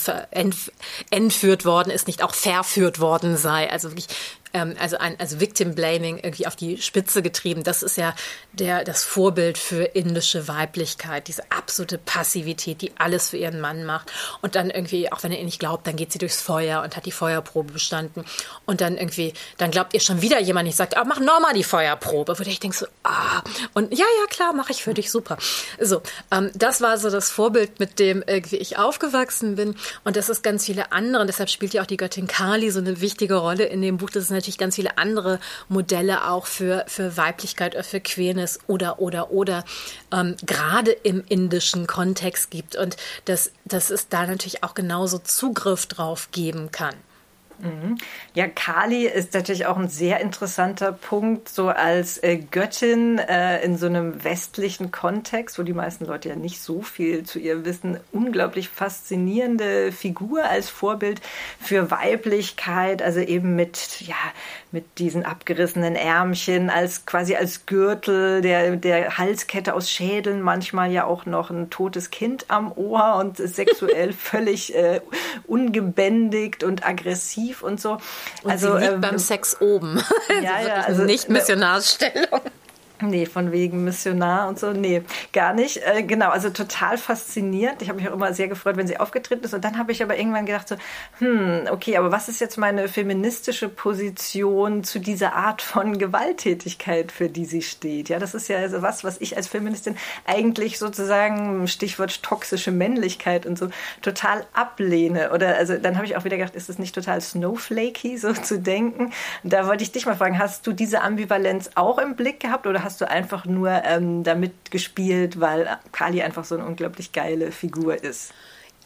entführt worden ist, nicht auch verführt worden sei. Also wirklich ähm, also ein also Victim Blaming irgendwie auf die Spitze getrieben. Das ist ja der das Vorbild für indische Weiblichkeit, diese absolute Passivität, die alles für ihren Mann macht und dann irgendwie auch wenn er ihr nicht glaubt, dann geht sie durchs Feuer und hat die Feuerprobe bestanden und dann irgendwie dann glaubt ihr schon wieder jemand, ich sagt, ah, mach nochmal die Feuerprobe, wo ich denke so, ah und ja ja klar, mache ich für dich super. So, ähm, das war so das Vorbild, mit dem irgendwie ich aufgewachsen bin und das ist ganz viele andere. Und deshalb spielt ja auch die Göttin Kali so eine wichtige Rolle in dem Buch. Das ist natürlich ganz viele andere Modelle auch für, für Weiblichkeit oder für Queerness oder, oder, oder ähm, gerade im indischen Kontext gibt und dass, dass es da natürlich auch genauso Zugriff drauf geben kann. Mhm. Ja, Kali ist natürlich auch ein sehr interessanter Punkt, so als äh, Göttin äh, in so einem westlichen Kontext, wo die meisten Leute ja nicht so viel zu ihr wissen. Unglaublich faszinierende Figur als Vorbild für Weiblichkeit, also eben mit, ja, mit diesen abgerissenen Ärmchen, als quasi als Gürtel, der, der Halskette aus Schädeln, manchmal ja auch noch ein totes Kind am Ohr und sexuell völlig äh, ungebändigt und aggressiv tief und so. Und also sie liegt ähm, beim Sex oben. Ja, ja, also nicht Missionarsstellung. Nee, von wegen Missionar und so. Nee, gar nicht. Äh, genau, also total faszinierend. Ich habe mich auch immer sehr gefreut, wenn sie aufgetreten ist. Und dann habe ich aber irgendwann gedacht so, hm, okay, aber was ist jetzt meine feministische Position zu dieser Art von Gewalttätigkeit, für die sie steht? Ja, das ist ja also was, was ich als Feministin eigentlich sozusagen, Stichwort toxische Männlichkeit und so, total ablehne. Oder also dann habe ich auch wieder gedacht, ist es nicht total snowflakey, so zu denken? Da wollte ich dich mal fragen, hast du diese Ambivalenz auch im Blick gehabt oder hast du einfach nur ähm, damit gespielt, weil Kali einfach so eine unglaublich geile Figur ist?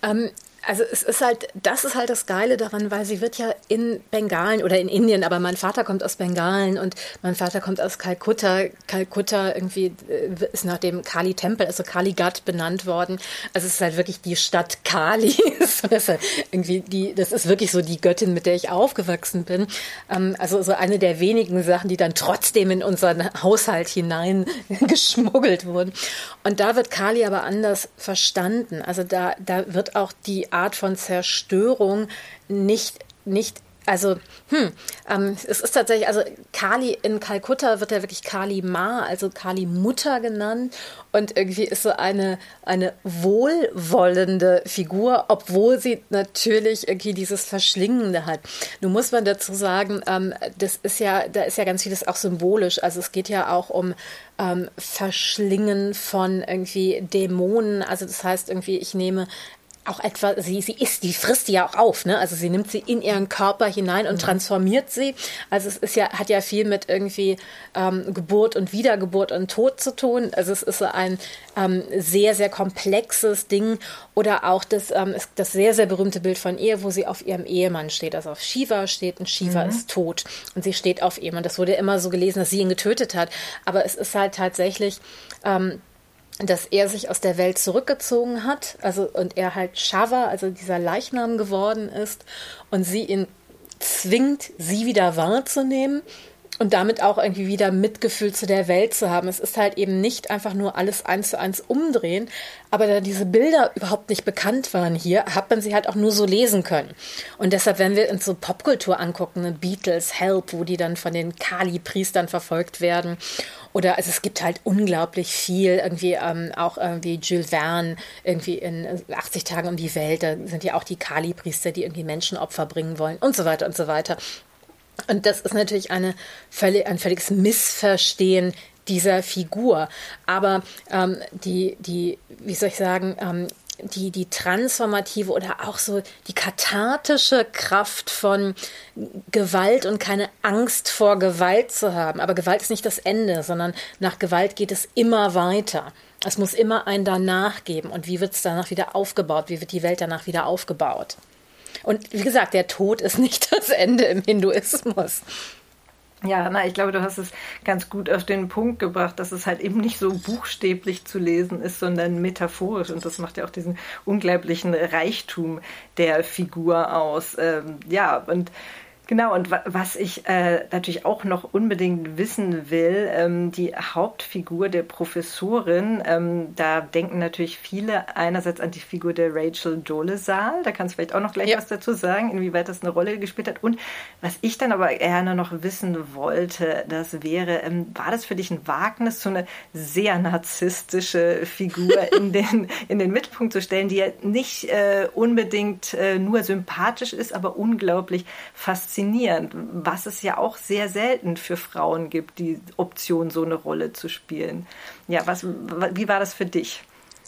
Ähm, also es ist halt, das ist halt das Geile daran, weil sie wird ja in Bengalen oder in Indien, aber mein Vater kommt aus Bengalen und mein Vater kommt aus Kalkutta. Kalkutta irgendwie äh, ist nach dem Kali-Tempel, also Kaligat benannt worden. Also es ist halt wirklich die Stadt Kali. das ist halt irgendwie die, das ist wirklich so die Göttin, mit der ich aufgewachsen bin. Ähm, also so eine der wenigen Sachen, die dann trotzdem in unseren Haushalt hinein geschmuggelt wurden. Und da wird Kali aber anders verstanden. Also da, da wird auch die Art von Zerstörung nicht, nicht also, hm, ähm, es ist tatsächlich, also Kali in Kalkutta wird ja wirklich Kali Ma, also Kali Mutter genannt. Und irgendwie ist so eine, eine wohlwollende Figur, obwohl sie natürlich irgendwie dieses Verschlingende hat. Nun muss man dazu sagen, ähm, das ist ja, da ist ja ganz vieles auch symbolisch. Also es geht ja auch um ähm, Verschlingen von irgendwie Dämonen. Also das heißt irgendwie, ich nehme auch etwa, sie, sie isst, die frisst die ja auch auf, ne? Also sie nimmt sie in ihren Körper hinein und mhm. transformiert sie. Also es ist ja, hat ja viel mit irgendwie ähm, Geburt und Wiedergeburt und Tod zu tun. Also es ist so ein ähm, sehr, sehr komplexes Ding. Oder auch das, ähm, das sehr, sehr berühmte Bild von ihr, wo sie auf ihrem Ehemann steht. Also auf Shiva steht und Shiva mhm. ist tot. Und sie steht auf ihm. Und das wurde immer so gelesen, dass sie ihn getötet hat. Aber es ist halt tatsächlich. Ähm, dass er sich aus der Welt zurückgezogen hat, also und er halt Shava, also dieser Leichnam geworden ist und sie ihn zwingt, sie wieder wahrzunehmen und damit auch irgendwie wieder Mitgefühl zu der Welt zu haben. Es ist halt eben nicht einfach nur alles eins zu eins umdrehen, aber da diese Bilder überhaupt nicht bekannt waren hier, hat man sie halt auch nur so lesen können. Und deshalb, wenn wir uns so Popkultur angucken, ne, Beatles, Help, wo die dann von den Kali-Priestern verfolgt werden oder also es gibt halt unglaublich viel, irgendwie ähm, auch irgendwie Jules Verne, irgendwie in 80 Tagen um die Welt, da sind ja auch die Kali-Priester, die irgendwie Menschenopfer bringen wollen und so weiter und so weiter. Und das ist natürlich eine ein völliges Missverstehen dieser Figur. Aber ähm, die, die, wie soll ich sagen, ähm, die, die transformative oder auch so die kathartische Kraft von Gewalt und keine Angst vor Gewalt zu haben. Aber Gewalt ist nicht das Ende, sondern nach Gewalt geht es immer weiter. Es muss immer ein danach geben. Und wie wird es danach wieder aufgebaut? Wie wird die Welt danach wieder aufgebaut? Und wie gesagt, der Tod ist nicht das Ende im Hinduismus. Ja, na, ich glaube, du hast es ganz gut auf den Punkt gebracht, dass es halt eben nicht so buchstäblich zu lesen ist, sondern metaphorisch. Und das macht ja auch diesen unglaublichen Reichtum der Figur aus. Ähm, ja, und Genau, und was ich äh, natürlich auch noch unbedingt wissen will, ähm, die Hauptfigur der Professorin, ähm, da denken natürlich viele einerseits an die Figur der Rachel Dolezal, da kannst du vielleicht auch noch gleich ja. was dazu sagen, inwieweit das eine Rolle gespielt hat. Und was ich dann aber gerne noch wissen wollte, das wäre, ähm, war das für dich ein Wagnis, so eine sehr narzisstische Figur in den, in den Mittelpunkt zu stellen, die ja nicht äh, unbedingt äh, nur sympathisch ist, aber unglaublich faszinierend faszinierend, was es ja auch sehr selten für Frauen gibt, die Option, so eine Rolle zu spielen. Ja, was, wie war das für dich?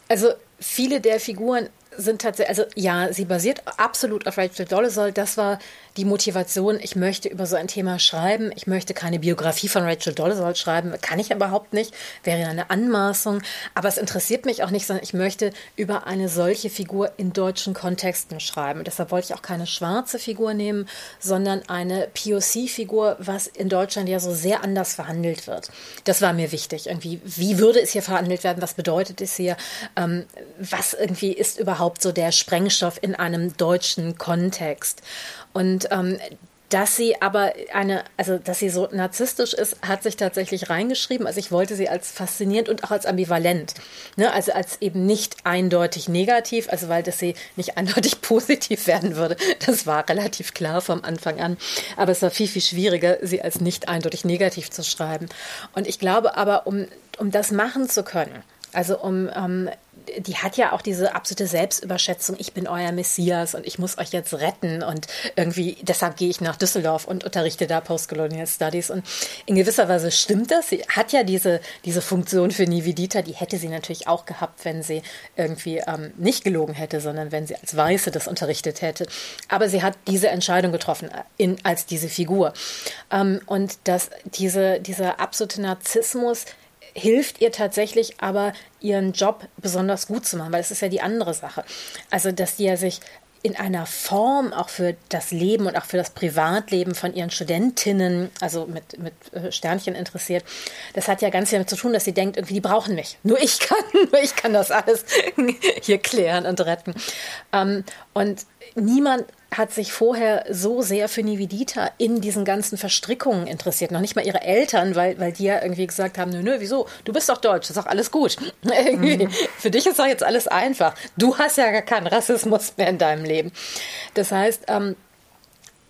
Also viele der Figuren sind tatsächlich, also ja, sie basiert absolut auf Rachel Dolezal. Das war die Motivation. Ich möchte über so ein Thema schreiben. Ich möchte keine Biografie von Rachel Dolezal schreiben. Kann ich überhaupt nicht. Wäre eine Anmaßung. Aber es interessiert mich auch nicht, sondern ich möchte über eine solche Figur in deutschen Kontexten schreiben. Und deshalb wollte ich auch keine schwarze Figur nehmen, sondern eine POC-Figur, was in Deutschland ja so sehr anders verhandelt wird. Das war mir wichtig. Irgendwie, wie würde es hier verhandelt werden? Was bedeutet es hier? Ähm, was irgendwie ist überhaupt so der Sprengstoff in einem deutschen Kontext? Und ähm, dass sie aber eine, also dass sie so narzisstisch ist, hat sich tatsächlich reingeschrieben. Also ich wollte sie als faszinierend und auch als ambivalent. Ne? Also als eben nicht eindeutig negativ, also weil das sie nicht eindeutig positiv werden würde. Das war relativ klar vom Anfang an. Aber es war viel, viel schwieriger, sie als nicht eindeutig negativ zu schreiben. Und ich glaube aber, um, um das machen zu können, also um ähm, die hat ja auch diese absolute Selbstüberschätzung, ich bin euer Messias und ich muss euch jetzt retten und irgendwie, deshalb gehe ich nach Düsseldorf und unterrichte da Postcolonial Studies und in gewisser Weise stimmt das. Sie hat ja diese, diese Funktion für Nivedita, die hätte sie natürlich auch gehabt, wenn sie irgendwie ähm, nicht gelogen hätte, sondern wenn sie als Weiße das unterrichtet hätte. Aber sie hat diese Entscheidung getroffen äh, in, als diese Figur. Ähm, und dass diese, dieser absolute Narzissmus, hilft ihr tatsächlich aber, ihren Job besonders gut zu machen, weil das ist ja die andere Sache. Also, dass die ja sich in einer Form auch für das Leben und auch für das Privatleben von ihren Studentinnen, also mit, mit äh, Sternchen interessiert, das hat ja ganz viel damit zu tun, dass sie denkt, irgendwie, die brauchen mich. Nur ich kann, nur ich kann das alles hier klären und retten. Ähm, und niemand hat sich vorher so sehr für Nivedita in diesen ganzen Verstrickungen interessiert. Noch nicht mal ihre Eltern, weil, weil die ja irgendwie gesagt haben, nö, nö, wieso? Du bist doch deutsch, ist doch alles gut. Mhm. Für dich ist doch jetzt alles einfach. Du hast ja gar keinen Rassismus mehr in deinem Leben. Das heißt, ähm,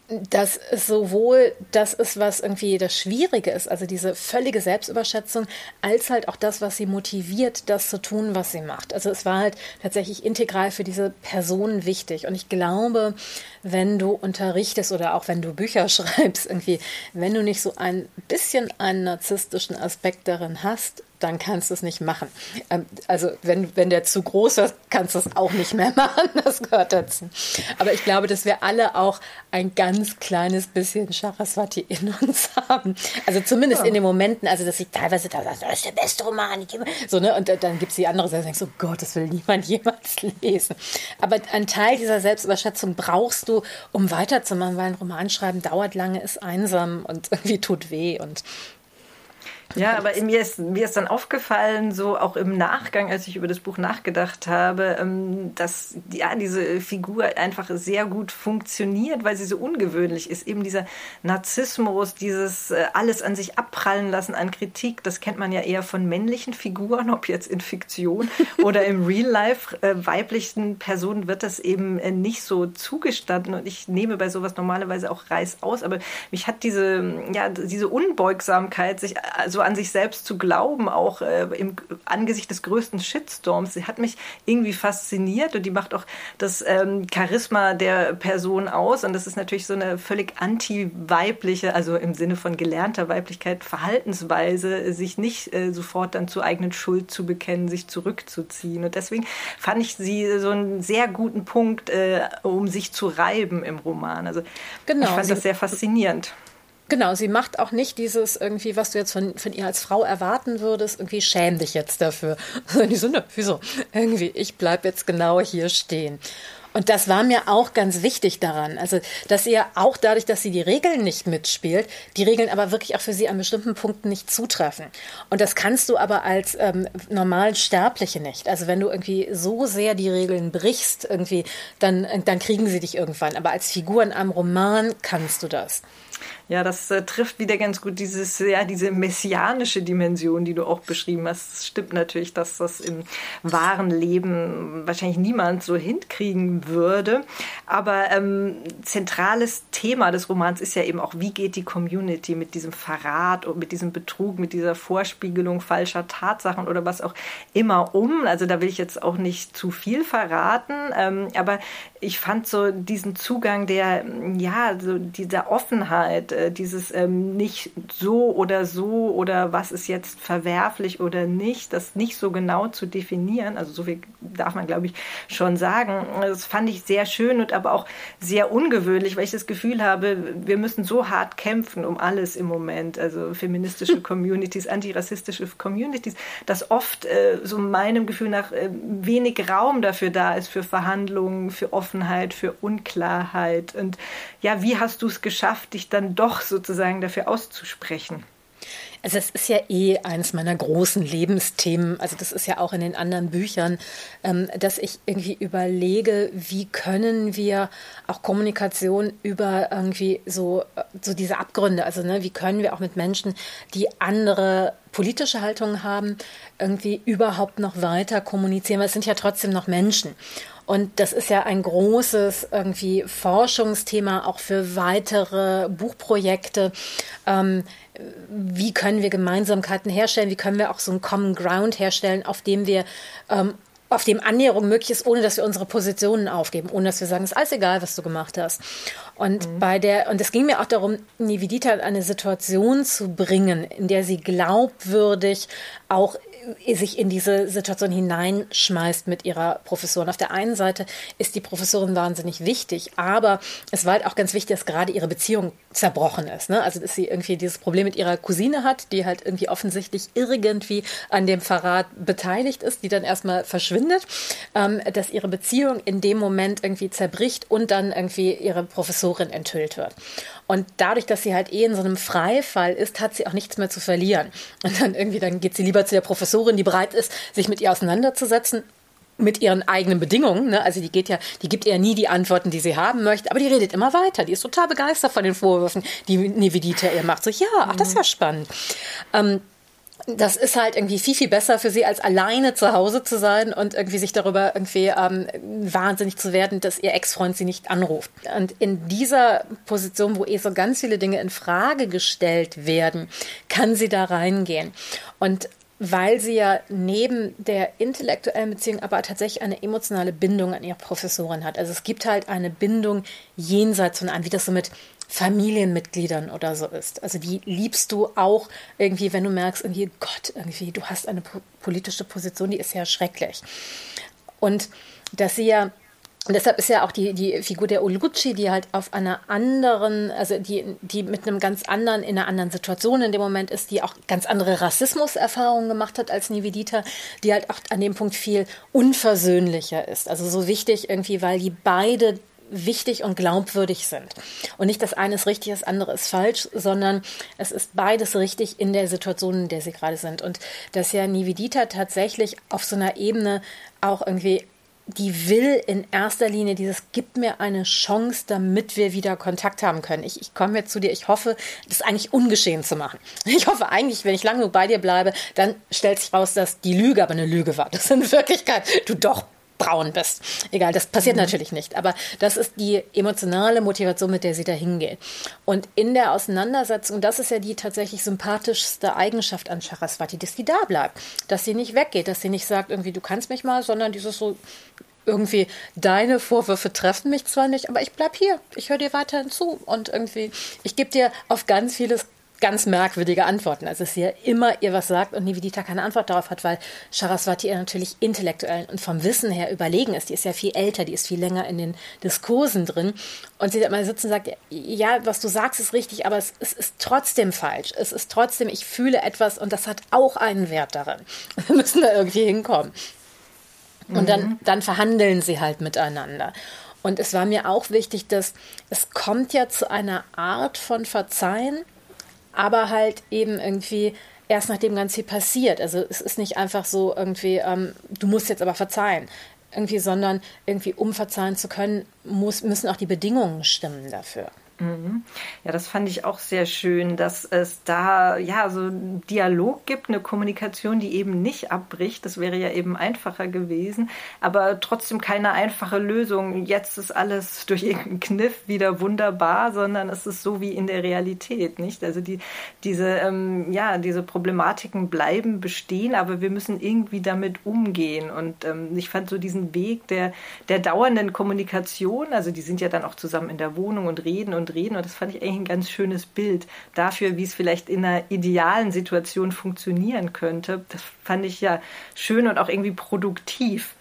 dass sowohl das ist, was irgendwie das Schwierige ist, also diese völlige Selbstüberschätzung, als halt auch das, was sie motiviert, das zu tun, was sie macht. Also es war halt tatsächlich integral für diese Person wichtig. Und ich glaube, wenn du unterrichtest oder auch wenn du Bücher schreibst, irgendwie, wenn du nicht so ein bisschen einen narzisstischen Aspekt darin hast, dann kannst du es nicht machen. Ähm, also wenn, wenn der zu groß ist, kannst du es auch nicht mehr machen. Das gehört dazu. Aber ich glaube, dass wir alle auch ein ganz kleines bisschen Charaswati in uns haben. Also zumindest ja. in den Momenten, also dass ich teilweise da sage, das ist der beste Roman. So, ne? Und dann gibt es die andere Seite, die denkt so, Gott, das will niemand jemals lesen. Aber ein Teil dieser Selbstüberschätzung brauchst du, um weiterzumachen, weil ein Romanschreiben dauert lange, ist einsam und irgendwie tut weh. Und ja, aber mir ist, mir ist dann aufgefallen, so auch im Nachgang, als ich über das Buch nachgedacht habe, ähm, dass ja, diese Figur einfach sehr gut funktioniert, weil sie so ungewöhnlich ist. Eben dieser Narzissmus, dieses äh, alles an sich abprallen lassen an Kritik, das kennt man ja eher von männlichen Figuren, ob jetzt in Fiktion oder im Real Life. Äh, weiblichen Personen wird das eben äh, nicht so zugestanden und ich nehme bei sowas normalerweise auch Reiß aus, aber mich hat diese, ja, diese Unbeugsamkeit, sich so an sich selbst zu glauben, auch äh, im Angesicht des größten Shitstorms. Sie hat mich irgendwie fasziniert und die macht auch das ähm, Charisma der Person aus. Und das ist natürlich so eine völlig anti-weibliche, also im Sinne von gelernter Weiblichkeit, Verhaltensweise, sich nicht äh, sofort dann zur eigenen Schuld zu bekennen, sich zurückzuziehen. Und deswegen fand ich sie so einen sehr guten Punkt, äh, um sich zu reiben im Roman. Also genau, ich fand das sehr faszinierend. Genau, sie macht auch nicht dieses irgendwie, was du jetzt von, von ihr als Frau erwarten würdest, irgendwie schäm dich jetzt dafür. Die so, ne, wieso? Irgendwie, ich bleib jetzt genau hier stehen. Und das war mir auch ganz wichtig daran. Also, dass ihr auch dadurch, dass sie die Regeln nicht mitspielt, die Regeln aber wirklich auch für sie an bestimmten Punkten nicht zutreffen. Und das kannst du aber als ähm, normal Sterbliche nicht. Also, wenn du irgendwie so sehr die Regeln brichst, irgendwie, dann, dann kriegen sie dich irgendwann. Aber als Figur in einem Roman kannst du das. Ja, das äh, trifft wieder ganz gut dieses, ja, diese messianische Dimension, die du auch beschrieben hast. Es stimmt natürlich, dass das im wahren Leben wahrscheinlich niemand so hinkriegen würde. Aber ähm, zentrales Thema des Romans ist ja eben auch, wie geht die Community mit diesem Verrat und mit diesem Betrug, mit dieser Vorspiegelung falscher Tatsachen oder was auch immer um. Also da will ich jetzt auch nicht zu viel verraten. Ähm, aber ich fand so diesen Zugang der, ja, so dieser Offenheit, äh, dieses ähm, nicht so oder so oder was ist jetzt verwerflich oder nicht, das nicht so genau zu definieren. Also so viel darf man, glaube ich, schon sagen. Das fand ich sehr schön und aber auch sehr ungewöhnlich, weil ich das Gefühl habe, wir müssen so hart kämpfen um alles im Moment. Also feministische Communities, antirassistische Communities, dass oft äh, so meinem Gefühl nach äh, wenig Raum dafür da ist für Verhandlungen, für Offenheit, für Unklarheit. Und ja, wie hast du es geschafft, dich dann doch sozusagen dafür auszusprechen? Also es ist ja eh eines meiner großen Lebensthemen, also das ist ja auch in den anderen Büchern, ähm, dass ich irgendwie überlege, wie können wir auch Kommunikation über irgendwie so, so diese Abgründe, also ne, wie können wir auch mit Menschen, die andere politische Haltungen haben, irgendwie überhaupt noch weiter kommunizieren, weil es sind ja trotzdem noch Menschen. Und das ist ja ein großes irgendwie Forschungsthema auch für weitere Buchprojekte. Ähm, wie können wir Gemeinsamkeiten herstellen? Wie können wir auch so einen Common Ground herstellen, auf dem wir ähm, auf dem Annäherung möglich ist, ohne dass wir unsere Positionen aufgeben, ohne dass wir sagen, es ist alles egal, was du gemacht hast. Und mhm. bei der, und es ging mir auch darum, Nivedita in eine Situation zu bringen, in der sie glaubwürdig auch sich in diese Situation hineinschmeißt mit ihrer Professorin. Auf der einen Seite ist die Professorin wahnsinnig wichtig, aber es war halt auch ganz wichtig, dass gerade ihre Beziehung zerbrochen ist. Ne? Also, dass sie irgendwie dieses Problem mit ihrer Cousine hat, die halt irgendwie offensichtlich irgendwie an dem Verrat beteiligt ist, die dann erstmal verschwindet, ähm, dass ihre Beziehung in dem Moment irgendwie zerbricht und dann irgendwie ihre Professorin enthüllt wird. Und dadurch, dass sie halt eh in so einem Freifall ist, hat sie auch nichts mehr zu verlieren. Und dann irgendwie, dann geht sie lieber zu der Professorin, die bereit ist, sich mit ihr auseinanderzusetzen mit ihren eigenen Bedingungen. Ne? Also die geht ja, die gibt ihr nie die Antworten, die sie haben möchte, aber die redet immer weiter. Die ist total begeistert von den Vorwürfen, die Nivedita ihr macht. So, ja, ach, das ist ja spannend. Ähm, das ist halt irgendwie viel, viel besser für sie, als alleine zu Hause zu sein und irgendwie sich darüber irgendwie ähm, wahnsinnig zu werden, dass ihr Ex-Freund sie nicht anruft. Und in dieser Position, wo eh so ganz viele Dinge in Frage gestellt werden, kann sie da reingehen. Und weil sie ja neben der intellektuellen Beziehung aber tatsächlich eine emotionale Bindung an ihre Professorin hat. Also es gibt halt eine Bindung jenseits von einem, wie das so mit Familienmitgliedern oder so ist. Also die liebst du auch irgendwie, wenn du merkst, irgendwie, Gott, irgendwie, du hast eine politische Position, die ist ja schrecklich. Und dass sie ja und deshalb ist ja auch die, die Figur der Olucci, die halt auf einer anderen, also die, die mit einem ganz anderen, in einer anderen Situation in dem Moment ist, die auch ganz andere Rassismuserfahrungen gemacht hat als Nivedita, die halt auch an dem Punkt viel unversöhnlicher ist. Also so wichtig irgendwie, weil die beide wichtig und glaubwürdig sind. Und nicht das eine ist richtig, das andere ist falsch, sondern es ist beides richtig in der Situation, in der sie gerade sind. Und dass ja Nivedita tatsächlich auf so einer Ebene auch irgendwie die will in erster Linie dieses, gib mir eine Chance, damit wir wieder Kontakt haben können. Ich, ich komme jetzt zu dir, ich hoffe, das eigentlich ungeschehen zu machen. Ich hoffe eigentlich, wenn ich lange genug bei dir bleibe, dann stellt sich raus, dass die Lüge aber eine Lüge war. Dass in Wirklichkeit du doch braun bist. Egal, das passiert mhm. natürlich nicht, aber das ist die emotionale Motivation, mit der sie da hingeht. Und in der Auseinandersetzung, das ist ja die tatsächlich sympathischste Eigenschaft an Charaswati, dass sie da bleibt, dass sie nicht weggeht, dass sie nicht sagt, irgendwie, du kannst mich mal, sondern dieses so, irgendwie, deine Vorwürfe treffen mich zwar nicht, aber ich bleib hier, ich höre dir weiterhin zu und irgendwie, ich gebe dir auf ganz vieles ganz merkwürdige Antworten. Also dass sie ja immer ihr was sagt und Nivedita keine Antwort darauf hat, weil Saraswati ihr natürlich intellektuell und vom Wissen her überlegen ist. Die ist ja viel älter, die ist viel länger in den Diskursen drin. Und sie mal sitzen und sagt, ja, was du sagst, ist richtig, aber es, es ist trotzdem falsch. Es ist trotzdem, ich fühle etwas und das hat auch einen Wert darin. Wir müssen da irgendwie hinkommen. Und mhm. dann, dann verhandeln sie halt miteinander. Und es war mir auch wichtig, dass es kommt ja zu einer Art von Verzeihen, aber halt eben irgendwie erst nachdem ganz viel passiert. Also es ist nicht einfach so irgendwie, ähm, du musst jetzt aber verzeihen, irgendwie, sondern irgendwie, um verzeihen zu können, muss, müssen auch die Bedingungen stimmen dafür. Mhm. Ja, das fand ich auch sehr schön, dass es da ja so einen Dialog gibt, eine Kommunikation, die eben nicht abbricht. Das wäre ja eben einfacher gewesen, aber trotzdem keine einfache Lösung. Jetzt ist alles durch irgendeinen Kniff wieder wunderbar, sondern es ist so wie in der Realität, nicht? Also die, diese, ähm, ja, diese Problematiken bleiben bestehen, aber wir müssen irgendwie damit umgehen. Und ähm, ich fand so diesen Weg der, der dauernden Kommunikation, also die sind ja dann auch zusammen in der Wohnung und reden und und reden. Und das fand ich eigentlich ein ganz schönes Bild dafür, wie es vielleicht in einer idealen Situation funktionieren könnte. Das fand ich ja schön und auch irgendwie produktiv.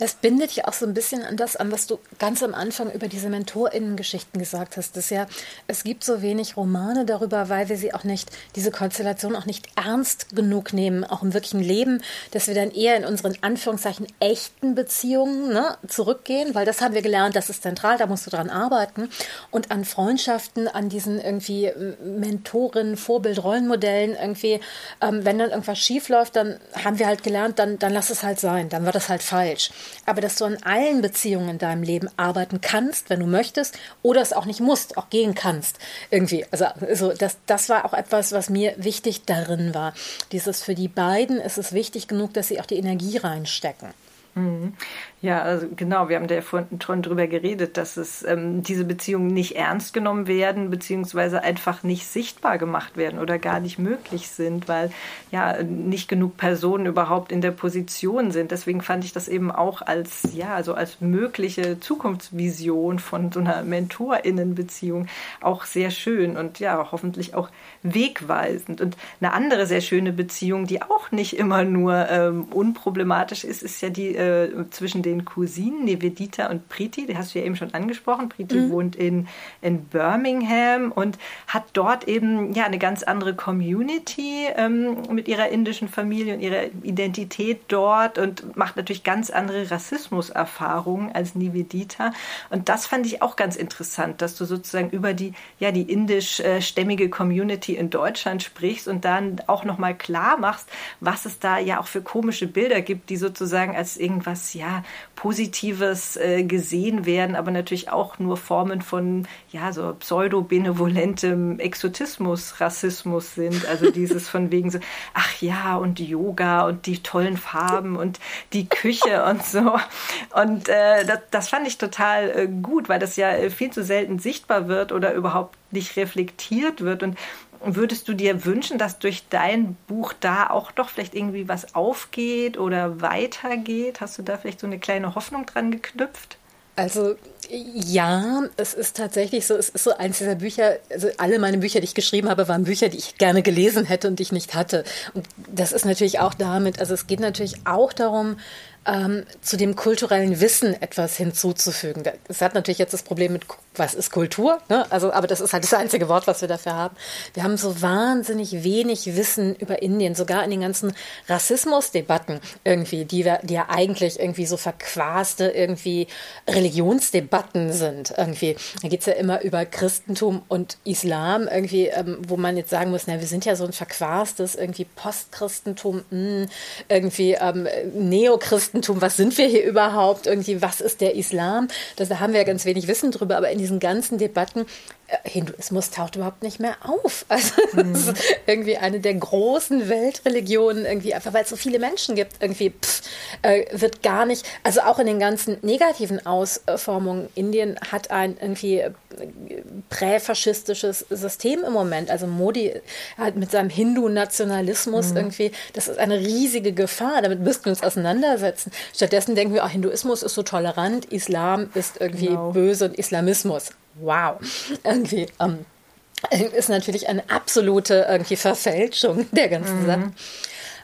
Das bindet ja auch so ein bisschen an das an, was du ganz am Anfang über diese MentorInnen-Geschichten gesagt hast. Das ja, es gibt so wenig Romane darüber, weil wir sie auch nicht, diese Konstellation auch nicht ernst genug nehmen, auch im wirklichen Leben, dass wir dann eher in unseren Anführungszeichen echten Beziehungen ne, zurückgehen, weil das haben wir gelernt, das ist zentral, da musst du dran arbeiten. Und an Freundschaften, an diesen irgendwie äh, Mentoren, Vorbild, Rollenmodellen irgendwie, ähm, wenn dann irgendwas schief läuft, dann haben wir halt gelernt, dann, dann lass es halt sein, dann war das halt falsch aber dass du an allen Beziehungen in deinem Leben arbeiten kannst, wenn du möchtest, oder es auch nicht musst, auch gehen kannst. Irgendwie. Also, also das, das war auch etwas, was mir wichtig darin war. Dieses für die beiden ist es wichtig genug, dass sie auch die Energie reinstecken. Ja, also genau, wir haben da ja vorhin schon drüber geredet, dass es ähm, diese Beziehungen nicht ernst genommen werden, beziehungsweise einfach nicht sichtbar gemacht werden oder gar nicht möglich sind, weil ja nicht genug Personen überhaupt in der Position sind. Deswegen fand ich das eben auch als, ja, also als mögliche Zukunftsvision von so einer MentorInnen-Beziehung auch sehr schön und ja, hoffentlich auch wegweisend. Und eine andere sehr schöne Beziehung, die auch nicht immer nur ähm, unproblematisch ist, ist ja die äh, zwischen den Cousinen Nevedita und Priti. Die hast du ja eben schon angesprochen. Priti mhm. wohnt in, in Birmingham und hat dort eben ja eine ganz andere Community ähm, mit ihrer indischen Familie und ihrer Identität dort und macht natürlich ganz andere Rassismuserfahrungen als Nivedita. Und das fand ich auch ganz interessant, dass du sozusagen über die, ja, die indischstämmige Community in Deutschland sprichst und dann auch nochmal klar machst, was es da ja auch für komische Bilder gibt, die sozusagen als irgendwas, ja, Positives äh, gesehen werden, aber natürlich auch nur Formen von, ja, so pseudo-benevolentem Exotismus, Rassismus sind. Also dieses von wegen so, ach ja, und Yoga und die tollen Farben und die Küche und so. Und äh, das, das fand ich total äh, gut, weil das ja äh, viel zu selten sichtbar wird oder überhaupt nicht reflektiert wird. Und Würdest du dir wünschen, dass durch dein Buch da auch doch vielleicht irgendwie was aufgeht oder weitergeht? Hast du da vielleicht so eine kleine Hoffnung dran geknüpft? Also ja, es ist tatsächlich so, es ist so eins dieser Bücher, also alle meine Bücher, die ich geschrieben habe, waren Bücher, die ich gerne gelesen hätte und die ich nicht hatte. Und das ist natürlich auch damit, also es geht natürlich auch darum, ähm, zu dem kulturellen Wissen etwas hinzuzufügen. Es hat natürlich jetzt das Problem mit, was ist Kultur? Ne? Also, aber das ist halt das einzige Wort, was wir dafür haben. Wir haben so wahnsinnig wenig Wissen über Indien, sogar in den ganzen Rassismusdebatten irgendwie, die, wir, die ja eigentlich irgendwie so verquaste irgendwie Religionsdebatten sind. Irgendwie. Da geht es ja immer über Christentum und Islam, irgendwie, ähm, wo man jetzt sagen muss, na, wir sind ja so ein verquastes irgendwie Postchristentum, mh, hm, irgendwie ähm, Neochristentum Christentum, was sind wir hier überhaupt, irgendwie, was ist der Islam? Das, da haben wir ja ganz wenig Wissen drüber, aber in diesen ganzen Debatten Hinduismus taucht überhaupt nicht mehr auf. Also mhm. das ist irgendwie eine der großen Weltreligionen, irgendwie einfach weil es so viele Menschen gibt, irgendwie pff, äh, wird gar nicht, also auch in den ganzen negativen Ausformungen, Indien hat ein irgendwie äh, präfaschistisches System im Moment. Also Modi hat mit seinem Hindu-Nationalismus mhm. irgendwie, das ist eine riesige Gefahr, damit müssten wir uns auseinandersetzen. Stattdessen denken wir, oh, Hinduismus ist so tolerant, Islam ist irgendwie genau. böse und Islamismus wow, irgendwie ähm, ist natürlich eine absolute irgendwie Verfälschung der ganzen mhm. Sache.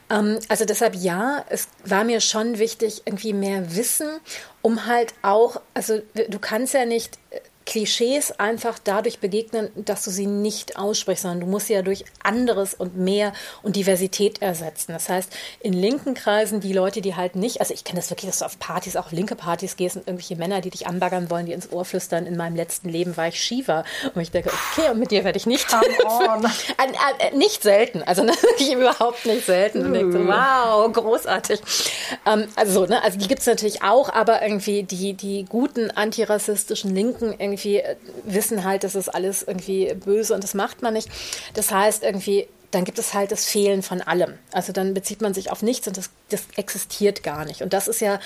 Ähm, also deshalb ja, es war mir schon wichtig, irgendwie mehr Wissen, um halt auch, also du kannst ja nicht äh, Klischees einfach dadurch begegnen, dass du sie nicht aussprichst, sondern du musst sie ja durch anderes und mehr und Diversität ersetzen. Das heißt, in linken Kreisen die Leute, die halt nicht, also ich kenne das wirklich, dass du auf Partys, auch linke Partys gehst und irgendwelche Männer, die dich anbaggern wollen, die ins Ohr flüstern, in meinem letzten Leben war ich Shiva. Und ich denke, okay, und mit dir werde ich nicht. Äh, nicht selten, also wirklich überhaupt nicht selten. Und denke so, wow, großartig. Ähm, also, ne, also die gibt es natürlich auch, aber irgendwie die, die guten antirassistischen Linken irgendwie irgendwie äh, wissen halt, das ist alles irgendwie böse und das macht man nicht. Das heißt irgendwie, dann gibt es halt das Fehlen von allem. Also dann bezieht man sich auf nichts und das, das existiert gar nicht. Und das ist ja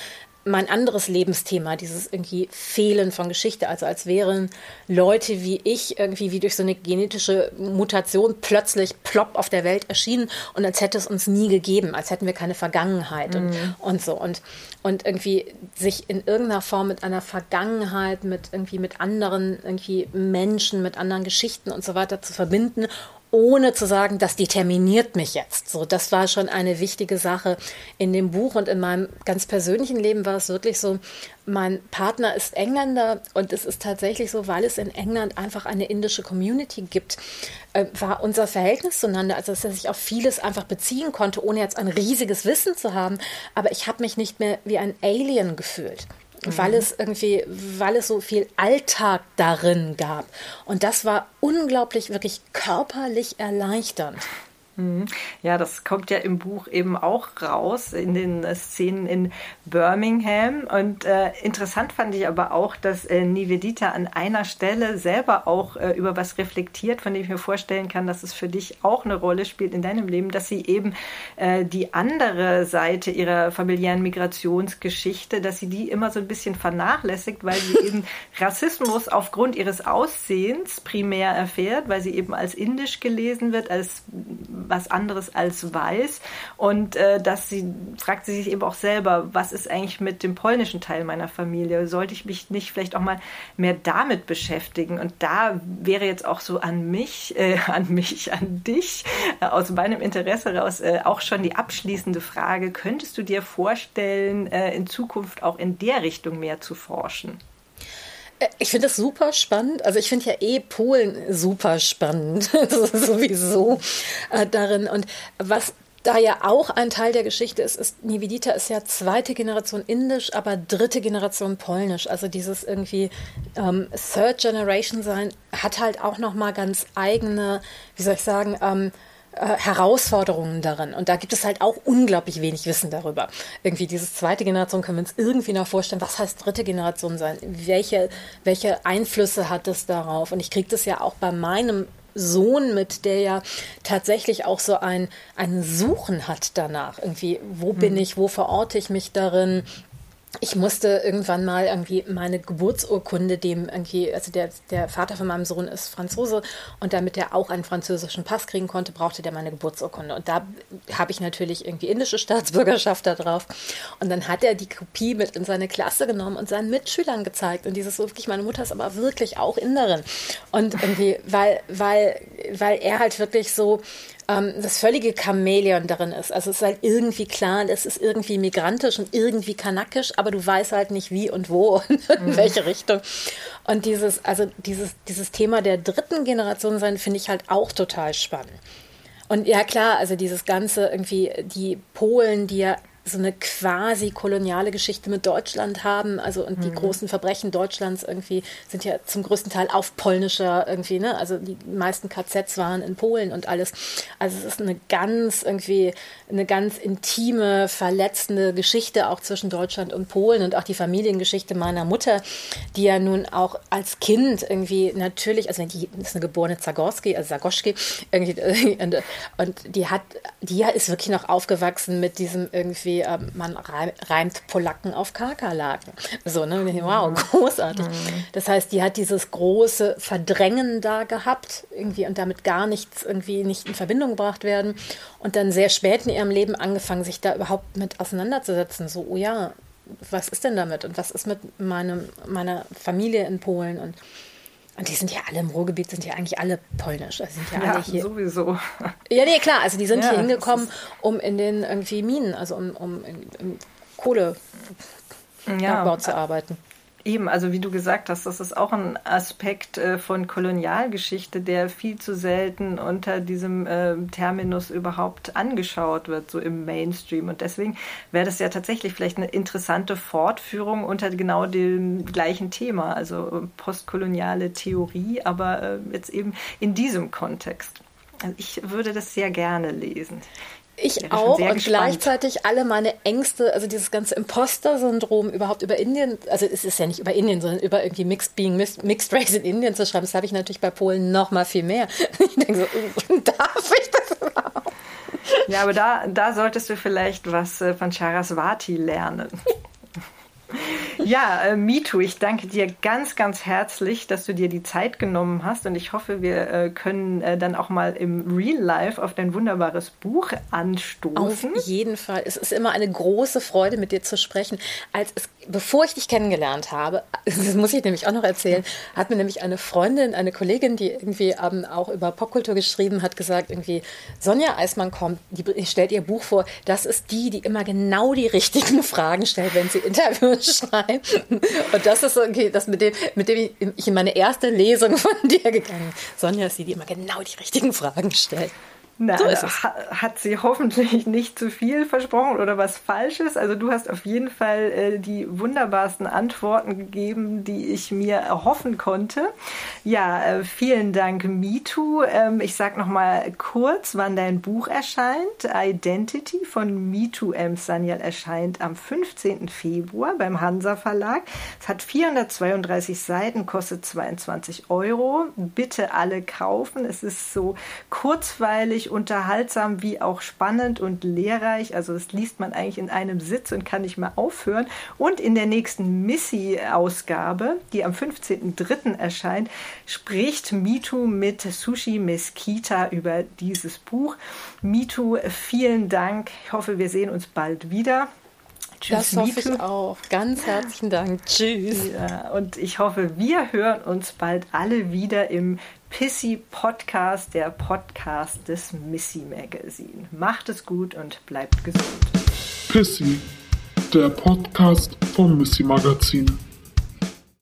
mein anderes Lebensthema, dieses irgendwie Fehlen von Geschichte. Also als wären Leute wie ich irgendwie wie durch so eine genetische Mutation plötzlich plopp auf der Welt erschienen und als hätte es uns nie gegeben, als hätten wir keine Vergangenheit mhm. und, und so. Und, und irgendwie sich in irgendeiner Form mit einer Vergangenheit, mit irgendwie mit anderen irgendwie Menschen, mit anderen Geschichten und so weiter zu verbinden ohne zu sagen, das determiniert mich jetzt. So, das war schon eine wichtige Sache in dem Buch und in meinem ganz persönlichen Leben war es wirklich so, mein Partner ist Engländer und es ist tatsächlich so, weil es in England einfach eine indische Community gibt, äh, war unser Verhältnis zueinander, also dass er sich auf vieles einfach beziehen konnte, ohne jetzt ein riesiges Wissen zu haben. Aber ich habe mich nicht mehr wie ein Alien gefühlt weil es irgendwie, weil es so viel Alltag darin gab. Und das war unglaublich, wirklich körperlich erleichternd. Mhm. Ja, das kommt ja im Buch eben auch raus in den äh, Szenen in Birmingham. Und äh, interessant fand ich aber auch, dass äh, Nivedita an einer Stelle selber auch äh, über was reflektiert, von dem ich mir vorstellen kann, dass es für dich auch eine Rolle spielt in deinem Leben, dass sie eben äh, die andere Seite ihrer familiären Migrationsgeschichte, dass sie die immer so ein bisschen vernachlässigt, weil sie eben Rassismus aufgrund ihres Aussehens primär erfährt, weil sie eben als indisch gelesen wird, als was anderes als weiß. Und äh, dass sie fragt sie sich eben auch selber, was ist eigentlich mit dem polnischen Teil meiner Familie? Sollte ich mich nicht vielleicht auch mal mehr damit beschäftigen? Und da wäre jetzt auch so an mich, äh, an mich, an dich, äh, aus meinem Interesse heraus äh, auch schon die abschließende Frage, könntest du dir vorstellen, äh, in Zukunft auch in der Richtung mehr zu forschen? Ich finde das super spannend. Also ich finde ja eh Polen super spannend, sowieso äh, darin. Und was da ja auch ein Teil der Geschichte ist, ist Nivedita ist ja zweite Generation Indisch, aber dritte Generation Polnisch. Also dieses irgendwie ähm, Third Generation sein hat halt auch noch mal ganz eigene, wie soll ich sagen, ähm, äh, Herausforderungen darin. Und da gibt es halt auch unglaublich wenig Wissen darüber. Irgendwie diese zweite Generation können wir uns irgendwie noch vorstellen, was heißt dritte Generation sein? Welche, welche Einflüsse hat es darauf? Und ich kriege das ja auch bei meinem Sohn mit, der ja tatsächlich auch so ein, ein Suchen hat danach. Irgendwie, wo bin hm. ich, wo verorte ich mich darin? Ich musste irgendwann mal irgendwie meine Geburtsurkunde dem irgendwie, also der, der Vater von meinem Sohn ist Franzose und damit er auch einen französischen Pass kriegen konnte, brauchte der meine Geburtsurkunde. Und da habe ich natürlich irgendwie indische Staatsbürgerschaft da drauf. Und dann hat er die Kopie mit in seine Klasse genommen und seinen Mitschülern gezeigt. Und dieses so wirklich, meine Mutter ist aber wirklich auch Inderin. Und irgendwie, weil, weil, weil er halt wirklich so, ähm, das völlige Chamäleon darin ist. Also es ist halt irgendwie klar, es ist irgendwie migrantisch und irgendwie kanakisch, aber du weißt halt nicht wie und wo und in mhm. welche Richtung. Und dieses, also dieses, dieses Thema der dritten Generation sein, finde ich halt auch total spannend. Und ja klar, also dieses ganze irgendwie die Polen, die ja so eine quasi koloniale Geschichte mit Deutschland haben. Also und die mhm. großen Verbrechen Deutschlands irgendwie sind ja zum größten Teil auf polnischer irgendwie, ne? Also die meisten KZs waren in Polen und alles. Also es ist eine ganz irgendwie eine ganz intime, verletzende Geschichte auch zwischen Deutschland und Polen und auch die Familiengeschichte meiner Mutter, die ja nun auch als Kind irgendwie natürlich, also die ist eine geborene Zagorski, also Zagoschki, irgendwie, und, und die hat, die ist wirklich noch aufgewachsen mit diesem irgendwie wie äh, man reimt Polacken auf Kakerlaken. So, ne? Wow, mhm. großartig. Mhm. Das heißt, die hat dieses große Verdrängen da gehabt, irgendwie und damit gar nichts irgendwie nicht in Verbindung gebracht werden. Und dann sehr spät in ihrem Leben angefangen, sich da überhaupt mit auseinanderzusetzen. So, oh ja, was ist denn damit? Und was ist mit meinem, meiner Familie in Polen? Und und die sind ja alle im Ruhrgebiet, sind ja eigentlich alle polnisch. Also sind ja, ja alle hier. sowieso. Ja, nee, klar. Also die sind ja, hier hingekommen, um in den irgendwie Minen, also um, um in, im Kohlebergbau ja, zu arbeiten. Eben, also wie du gesagt hast, das ist auch ein Aspekt äh, von Kolonialgeschichte, der viel zu selten unter diesem äh, Terminus überhaupt angeschaut wird, so im Mainstream. Und deswegen wäre das ja tatsächlich vielleicht eine interessante Fortführung unter genau dem gleichen Thema, also postkoloniale Theorie, aber äh, jetzt eben in diesem Kontext. Also ich würde das sehr gerne lesen. Ich auch und gespannt. gleichzeitig alle meine Ängste, also dieses ganze Imposter-Syndrom überhaupt über Indien, also es ist ja nicht über Indien, sondern über irgendwie Mixed Being, Mixed Race in Indien zu schreiben, das habe ich natürlich bei Polen noch mal viel mehr. Ich denke so, darf ich das überhaupt? Ja, aber da, da solltest du vielleicht was äh, von Charaswati lernen. Ja, äh, MeToo, ich danke dir ganz, ganz herzlich, dass du dir die Zeit genommen hast und ich hoffe, wir äh, können äh, dann auch mal im Real Life auf dein wunderbares Buch anstoßen. Auf jeden Fall. Es ist immer eine große Freude, mit dir zu sprechen. Als es, bevor ich dich kennengelernt habe, das muss ich nämlich auch noch erzählen, hat mir nämlich eine Freundin, eine Kollegin, die irgendwie ähm, auch über Popkultur geschrieben hat, gesagt, irgendwie, Sonja Eismann kommt, die stellt ihr Buch vor, das ist die, die immer genau die richtigen Fragen stellt, wenn sie Interviews schreibt. Und das ist okay, das mit dem, mit dem ich in meine erste Lesung von dir gegangen. Sonja ist die, die immer genau die richtigen Fragen stellt. Na, so hat sie hoffentlich nicht zu viel versprochen oder was Falsches. Also du hast auf jeden Fall äh, die wunderbarsten Antworten gegeben, die ich mir erhoffen konnte. Ja, äh, vielen Dank, MeToo. Ähm, ich sag noch mal kurz, wann dein Buch erscheint. Identity von MeToo M. Sanyal erscheint am 15. Februar beim Hansa Verlag. Es hat 432 Seiten, kostet 22 Euro. Bitte alle kaufen. Es ist so kurzweilig unterhaltsam wie auch spannend und lehrreich. Also das liest man eigentlich in einem Sitz und kann nicht mehr aufhören. Und in der nächsten Missy-Ausgabe, die am 15.03. erscheint, spricht Mitu mit Sushi Mesquita über dieses Buch. Mitu, vielen Dank. Ich hoffe, wir sehen uns bald wieder. Tschüss, das hoffe ich auch. Ganz herzlichen Dank. Tschüss. Ja, und ich hoffe, wir hören uns bald alle wieder im Pissy Podcast, der Podcast des Missy Magazine. Macht es gut und bleibt gesund. Pissy, der Podcast vom Missy Magazin.